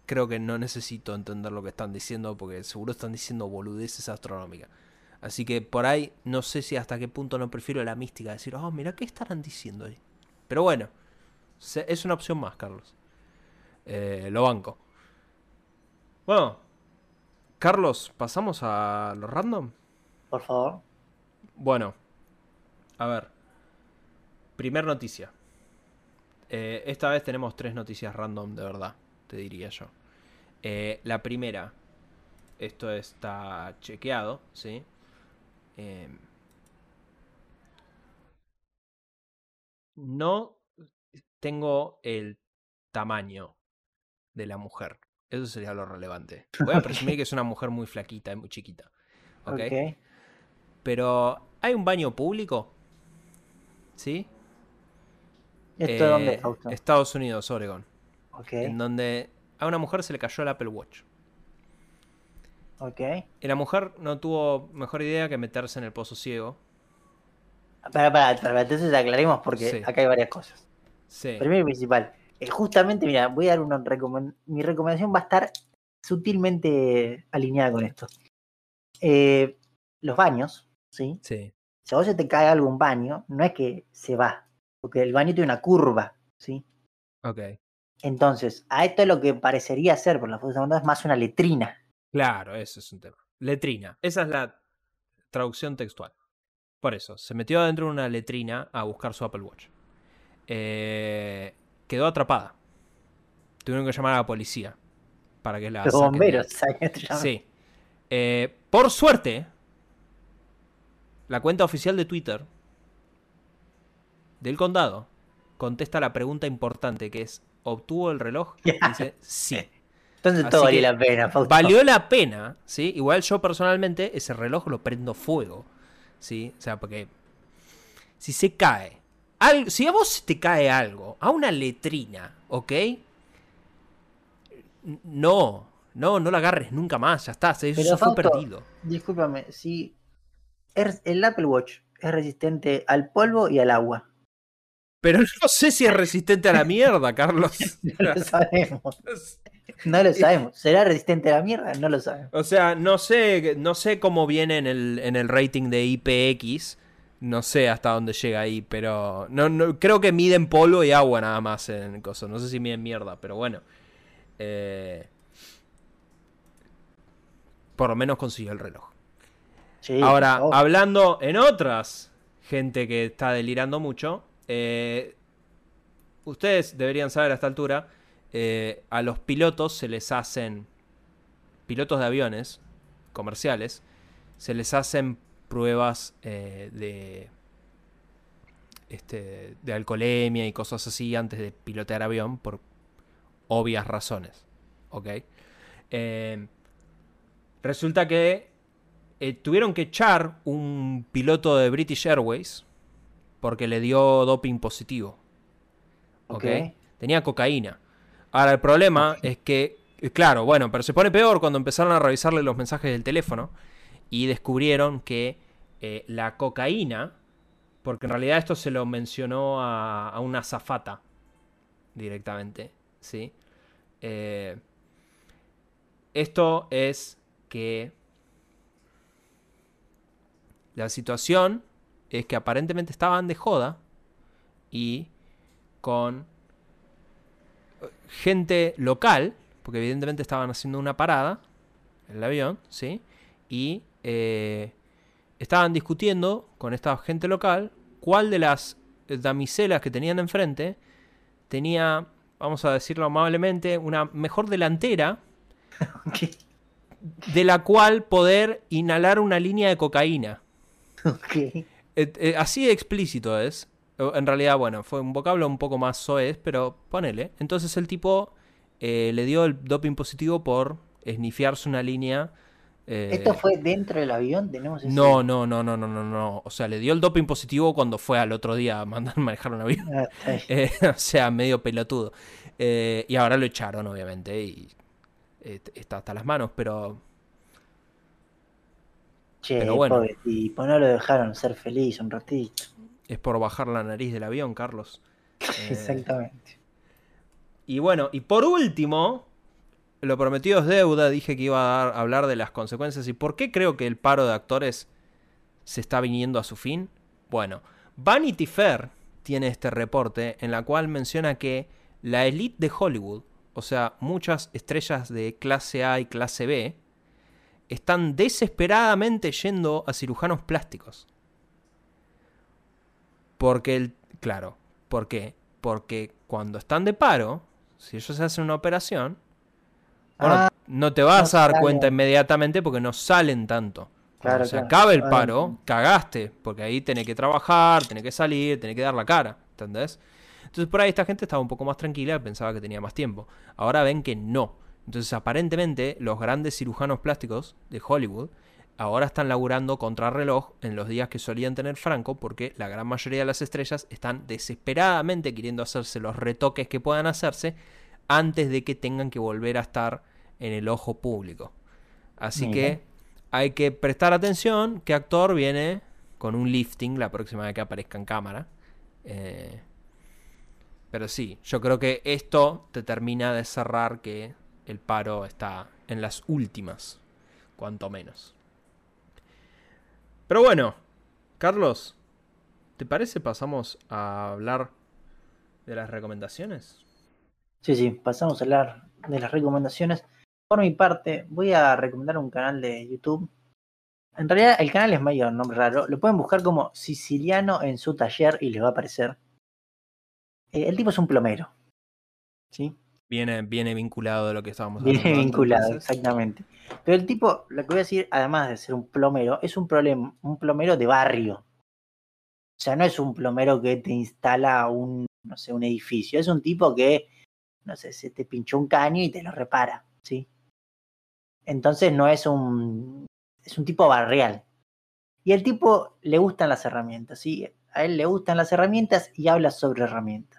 Creo que no necesito entender lo que están diciendo porque seguro están diciendo boludeces astronómicas. Así que por ahí no sé si hasta qué punto no prefiero la mística. Decir, oh, mira, ¿qué estarán diciendo ahí? Pero bueno, es una opción más, Carlos. Eh, lo banco. Bueno, Carlos, pasamos a lo random. Por favor. Bueno, a ver. Primer noticia. Eh, esta vez tenemos tres noticias random, de verdad, te diría yo. Eh, la primera, esto está chequeado, ¿sí? Eh, no tengo el tamaño de la mujer. Eso sería lo relevante. Voy a presumir que es una mujer muy flaquita y muy chiquita. ¿ok? Ok. Pero, ¿hay un baño público? ¿Sí? ¿Esto eh, dónde, Fausto? Estados Unidos, Oregon. En donde a una mujer se le cayó el Apple Watch. ok. Y la mujer no tuvo mejor idea que meterse en el pozo ciego. Para, para, para, entonces aclaremos porque Sí. acá hay varias cosas. Sí. Primero y principal, eh, justamente, mira, voy a dar una recomendación. Mi recomendación va a estar sutilmente alineada con esto. Eh, los baños, ¿sí? Sí. Si a vos se te cae algo un baño, no es que se va, porque el baño tiene una curva, ¿sí? Ok. Entonces, a esto es lo que parecería ser, por la que mandó, es más una letrina. Claro, eso es un tema. Letrina. Esa es la traducción textual. Por eso, se metió adentro de una letrina a buscar su Apple Watch. Eh, quedó atrapada. Tuvieron que llamar a la policía para que la Los saquen de- bomberos, llaman. Sí. Eh, por suerte, la cuenta oficial de Twitter del condado contesta la pregunta importante que es, ¿obtuvo el reloj? Dice, sí. Entonces Así todo valió la pena, Fausto. Valió la pena, ¿sí? Igual yo personalmente ese reloj lo prendo fuego, ¿sí? O sea, porque si se cae, al- si a vos te cae algo, a una letrina, ¿ok? No, no, no la agarres nunca más, ya está, se- Pero, eso fue Fausto, perdido. Discúlpame, si el Apple Watch es resistente al polvo y al agua. Pero no sé si es resistente a la mierda, Carlos. No lo sabemos. No lo sabemos. ¿Será resistente a la mierda? No lo sabemos. O sea, no sé, no sé cómo viene en el, en el rating de IPX. No sé hasta dónde llega ahí, pero no, no, creo que miden polvo y agua nada más en el coso. No sé si miden mierda, pero bueno. Eh, por lo menos consiguió el reloj. Sí, Ahora, hablando en otras, gente que está delirando mucho, eh, ustedes deberían saber a esta altura, eh, a los pilotos se les hacen, pilotos de aviones comerciales, se les hacen pruebas eh, de, este, de alcoholemia y cosas así antes de pilotear avión por obvias razones. ¿Ok? Resulta que tuvieron que echar un piloto de British Airways porque le dio doping positivo. ¿Ok? Ok. Tenía cocaína. Ahora, el problema es que, eh, claro, bueno, pero se pone peor cuando empezaron a revisarle los mensajes del teléfono y descubrieron que eh, la cocaína, porque en realidad esto se lo mencionó a, a una zafata directamente, ¿sí? Eh, esto es que la situación es que aparentemente estaban de joda y con gente local, porque evidentemente estaban haciendo una parada en el avión, ¿sí? Y eh, estaban discutiendo con esta gente local cuál de las damiselas que tenían enfrente tenía, vamos a decirlo amablemente, una mejor delantera de la cual poder inhalar una línea de cocaína. Ok. Eh, eh, así de explícito es. En realidad, bueno, fue un vocablo un poco más soez, pero ponele. Entonces el tipo eh, le dio el doping positivo por esnifiarse una línea. eh, ¿Esto fue dentro del avión? ¿Tenemos ese- No, no, no, no, no, no, no. O sea, le dio el doping positivo cuando fue al otro día a mandar manejar un avión. Ah. Eh, o sea, medio pelotudo. Y ahora lo echaron, obviamente, y está hasta las manos, pero Che, pero bueno. pobre tipo, no lo dejaron ser feliz un ratito. es por bajar la nariz del avión, Carlos. Eh, Exactamente. Y bueno, y por último, lo prometido es deuda, dije que iba a dar- a hablar de las consecuencias y por qué creo que el paro de actores se está viniendo a su fin. Bueno, Vanity Fair tiene este reporte en la cual menciona que la elite de Hollywood, o sea, muchas estrellas de clase A y clase B, están desesperadamente yendo a cirujanos plásticos. Porque el. Claro. ¿Por qué? Porque cuando están de paro, si ellos hacen una operación, bueno, Ah, no te vas no a dar cuenta inmediatamente porque no salen tanto. Cuando Claro, se claro. acaba el Ah, paro, cagaste. Porque ahí tenés que trabajar, tenés que salir, tenés que dar la cara. ¿Entendés? Entonces por ahí esta gente estaba un poco más tranquila, pensaba que tenía más tiempo. Ahora ven que no. Entonces aparentemente los grandes cirujanos plásticos de Hollywood ahora están laburando contrarreloj en los días que solían tener Franco, porque la gran mayoría de las estrellas están desesperadamente queriendo hacerse los retoques que puedan hacerse antes de que tengan que volver a estar en el ojo público. Así que hay que prestar atención que actor viene con un lifting la próxima vez que aparezca en cámara. Eh, pero sí, yo creo que esto te termina de cerrar que el paro está en las últimas, cuanto menos. Pero bueno, Carlos, ¿te parece pasamos a hablar de las recomendaciones? Sí, sí, pasamos a hablar de las recomendaciones. Por mi parte, voy a recomendar un canal de YouTube. En realidad, el canal es medio nombre raro. Lo pueden buscar como Siciliano en su taller y les va a aparecer. Eh, el tipo es un plomero. ¿Sí? Viene, viene vinculado de lo que estábamos hablando. Viene vinculado, exactamente. Pero el tipo, lo que voy a decir, además de ser un plomero, es un, un plomero de barrio. O sea, no es un plomero que te instala un, no sé, un edificio. Es un tipo que, no sé, se te pinchó un caño y te lo repara, ¿sí? Entonces no es un, es un tipo barrial. Y al tipo le gustan las herramientas, ¿sí? A él le gustan las herramientas y habla sobre herramientas.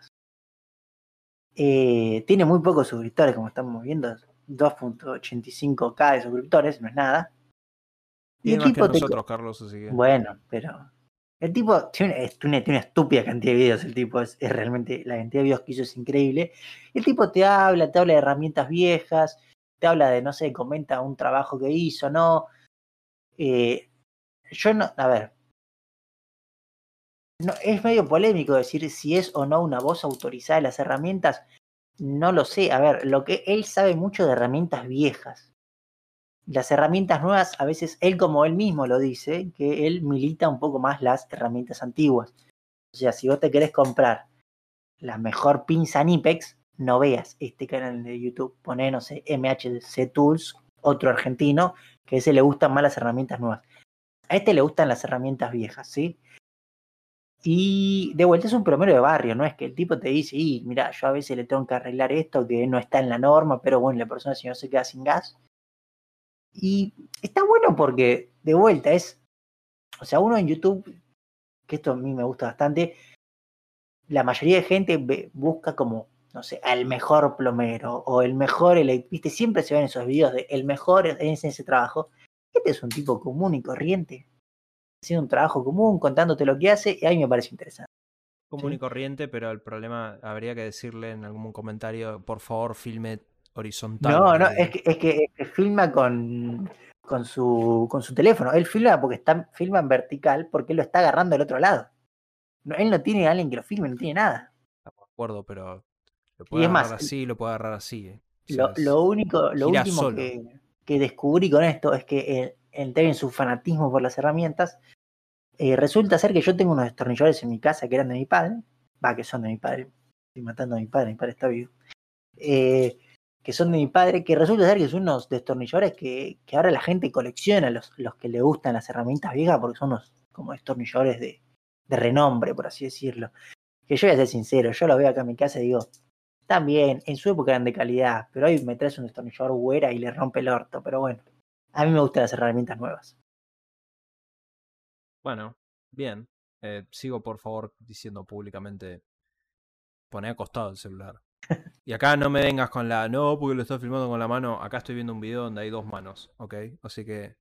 Eh, tiene muy pocos suscriptores, como estamos viendo, 2.85k de suscriptores, no es nada. Y, el tipo nosotros, Carlos, así que... Bueno, pero el tipo tiene una, tiene una, estúpida cantidad de videos, el tipo es, es, realmente, la cantidad de videos que hizo es increíble. El tipo te habla, te habla de herramientas viejas, te habla de, no sé, comenta un trabajo que hizo, ¿no? Eh, yo no, a ver, no, es medio polémico decir si es o no una voz autorizada de las herramientas. No lo sé. A ver, lo que él sabe mucho de herramientas viejas. Las herramientas nuevas, a veces él como él mismo lo dice, que él milita un poco más las herramientas antiguas. O sea, si vos te querés comprar la mejor pinza Nipex, no veas este canal de YouTube. Poné, no sé, MHC Tools, otro argentino, que a ese le gustan más las herramientas nuevas. A este le gustan las herramientas viejas, ¿sí? Y de vuelta es un promedio de barrio, no es que el tipo te dice, y mira, yo a veces le tengo que arreglar esto que no está en la norma, pero bueno, la persona si no se queda sin gas. Y está bueno porque, de vuelta, es, o sea, uno en YouTube, que esto a mí me gusta bastante, la mayoría de gente busca como, no sé, al mejor plomero o el mejor, viste, siempre se ven esos videos de el mejor en ese trabajo. Este es un tipo común y corriente haciendo un trabajo común, contándote lo que hace, y a mí me parece interesante. Común y corriente, pero el problema, habría que decirle en algún comentario, por favor, filme horizontal. No, no, es que, es que, filma con, con, su, con su teléfono. Él filma porque está, filma en vertical porque él lo está agarrando del otro lado. él no tiene a alguien que lo filme, no tiene nada. de acuerdo, pero lo puede agarrar así, lo puede agarrar así. Eh. lo, único, lo último que, que, descubrí con esto es que entré en su fanatismo por las herramientas, eh, resulta ser que yo tengo unos destornilladores en mi casa que eran de mi padre, va, que son de mi padre, estoy matando a mi padre, mi padre está vivo, eh, que son de mi padre, que resulta ser que son unos destornilladores que, que ahora la gente colecciona, los, los que le gustan las herramientas viejas, porque son unos como destornilladores de, de renombre, por así decirlo. Que yo voy a ser sincero, yo los veo acá en mi casa y digo, también, en su época eran de calidad, pero hoy me traes un destornillador güera y le rompe el orto, pero bueno. A mí me gustan las herramientas nuevas. Bueno, bien. Eh, sigo por favor diciendo públicamente, poné acostado el celular. Y acá no me vengas con la, no, porque lo estoy filmando con la mano. Acá estoy viendo un video donde hay dos manos, ¿ok? Así que...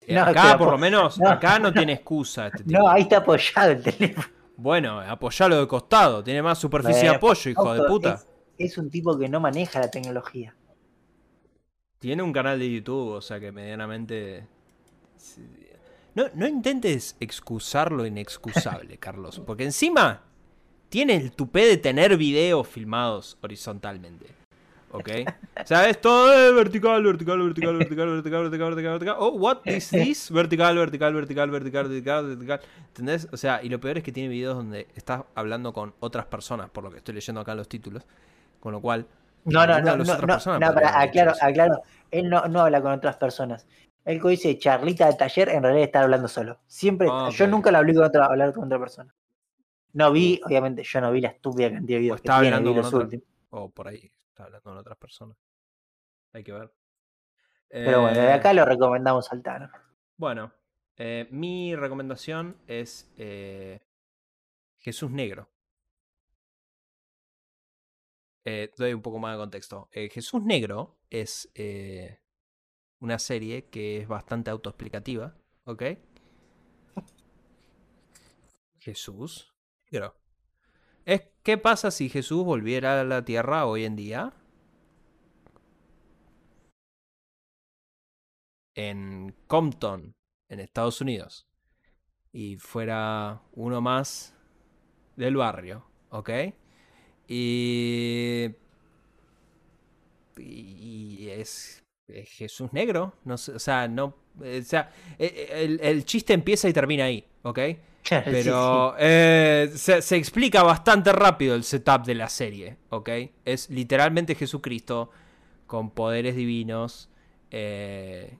Eh, acá por lo menos, acá no tiene excusa. Este tipo. No, ahí está apoyado el teléfono. Bueno, apoyalo de costado. Tiene más superficie de apoyo, hijo de puta. es un tipo que no maneja la tecnología. Tiene un canal de YouTube, o sea que medianamente. No, no intentes excusar lo inexcusable, Carlos. Porque encima tiene el tupé de tener videos filmados horizontalmente. ¿Ok? ¿Sabes? Todo es vertical, vertical, vertical, vertical, vertical, vertical, vertical, vertical. Oh, what is this? Vertical, vertical, vertical, vertical, vertical, vertical. ¿Entendés? O sea, y lo peor es que tiene videos donde estás hablando con otras personas, por lo que estoy leyendo acá en los títulos. Con lo cual, no, no, no, no, no, no, aclaro, aclaro, él no, no habla con otras personas. Él dice charlita de taller, en realidad está hablando solo. Siempre, ah, yo nunca lo hablé con otra, hablar con otra persona. No vi, obviamente, yo no vi la estúpida cantidad de videos que tiene, hablando con O por ahí, está hablando con otras personas. Hay que ver. Pero bueno, de Eh, acá lo recomendamos saltar. Bueno, eh, mi recomendación es eh, Jesús Negro. Eh, doy un poco más de contexto. Eh, Jesús Negro es eh, una serie que es bastante autoexplicativa, ¿ok? Jesús Negro. Es, ¿Qué pasa si Jesús volviera a la Tierra hoy en día? En Compton, en Estados Unidos. Y fuera uno más del barrio, ¿ok? Y. Y es, es Jesús negro. No o sea, no. O sea, e- e- el, el chiste empieza y termina ahí, ¿ok? Claro, sí, Pero eh, se, se explica bastante rápido el setup de la serie, ¿ok? Es literalmente Jesucristo con poderes divinos, eh,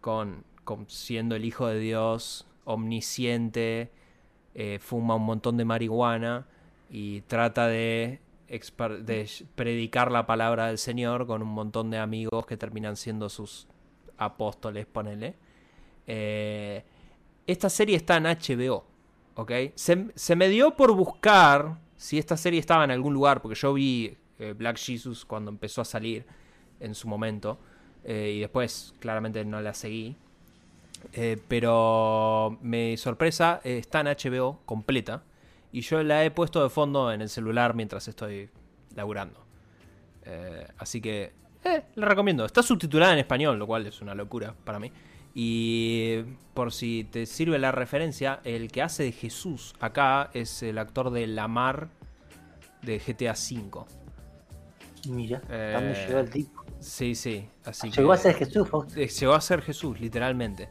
con, con siendo el Hijo de Dios, omnisciente, eh, fuma un montón de marihuana y trata de, de predicar la palabra del Señor con un montón de amigos que terminan siendo sus apóstoles, ponele. Eh, esta serie está en HBO, ¿ok? Se, se me dio por buscar si esta serie estaba en algún lugar, porque yo vi eh, Black Jesus cuando empezó a salir en su momento, eh, y después claramente no la seguí. Pero mi sorpresa está en HBO completa, y yo la he puesto de fondo en el celular mientras estoy laburando. Eh, así que eh, la recomiendo. Está subtitulada en español, lo cual es una locura para mí. Y por si te sirve la referencia, el que hace de Jesús acá es el actor de Lamar de GTA V. Mira, ¿dónde Eh, llegó el tipo? Sí, sí. Así Llegó que, a ser Jesús, Fausto. eh, Llegó a ser Jesús, literalmente.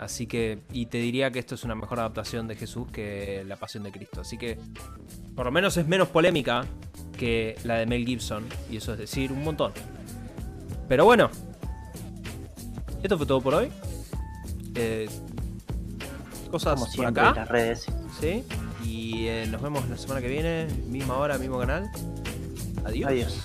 Así que, y te diría que esto es una mejor adaptación de Jesús que La Pasión de Cristo. Así que, por lo menos es menos polémica que la de Mel Gibson. Y eso es decir, un montón. Pero bueno, esto fue todo por hoy. Eh, cosas Como por siempre en acá. las redes. ¿sí? Y eh, nos vemos la semana que viene, misma hora, mismo canal. Adiós. Adiós.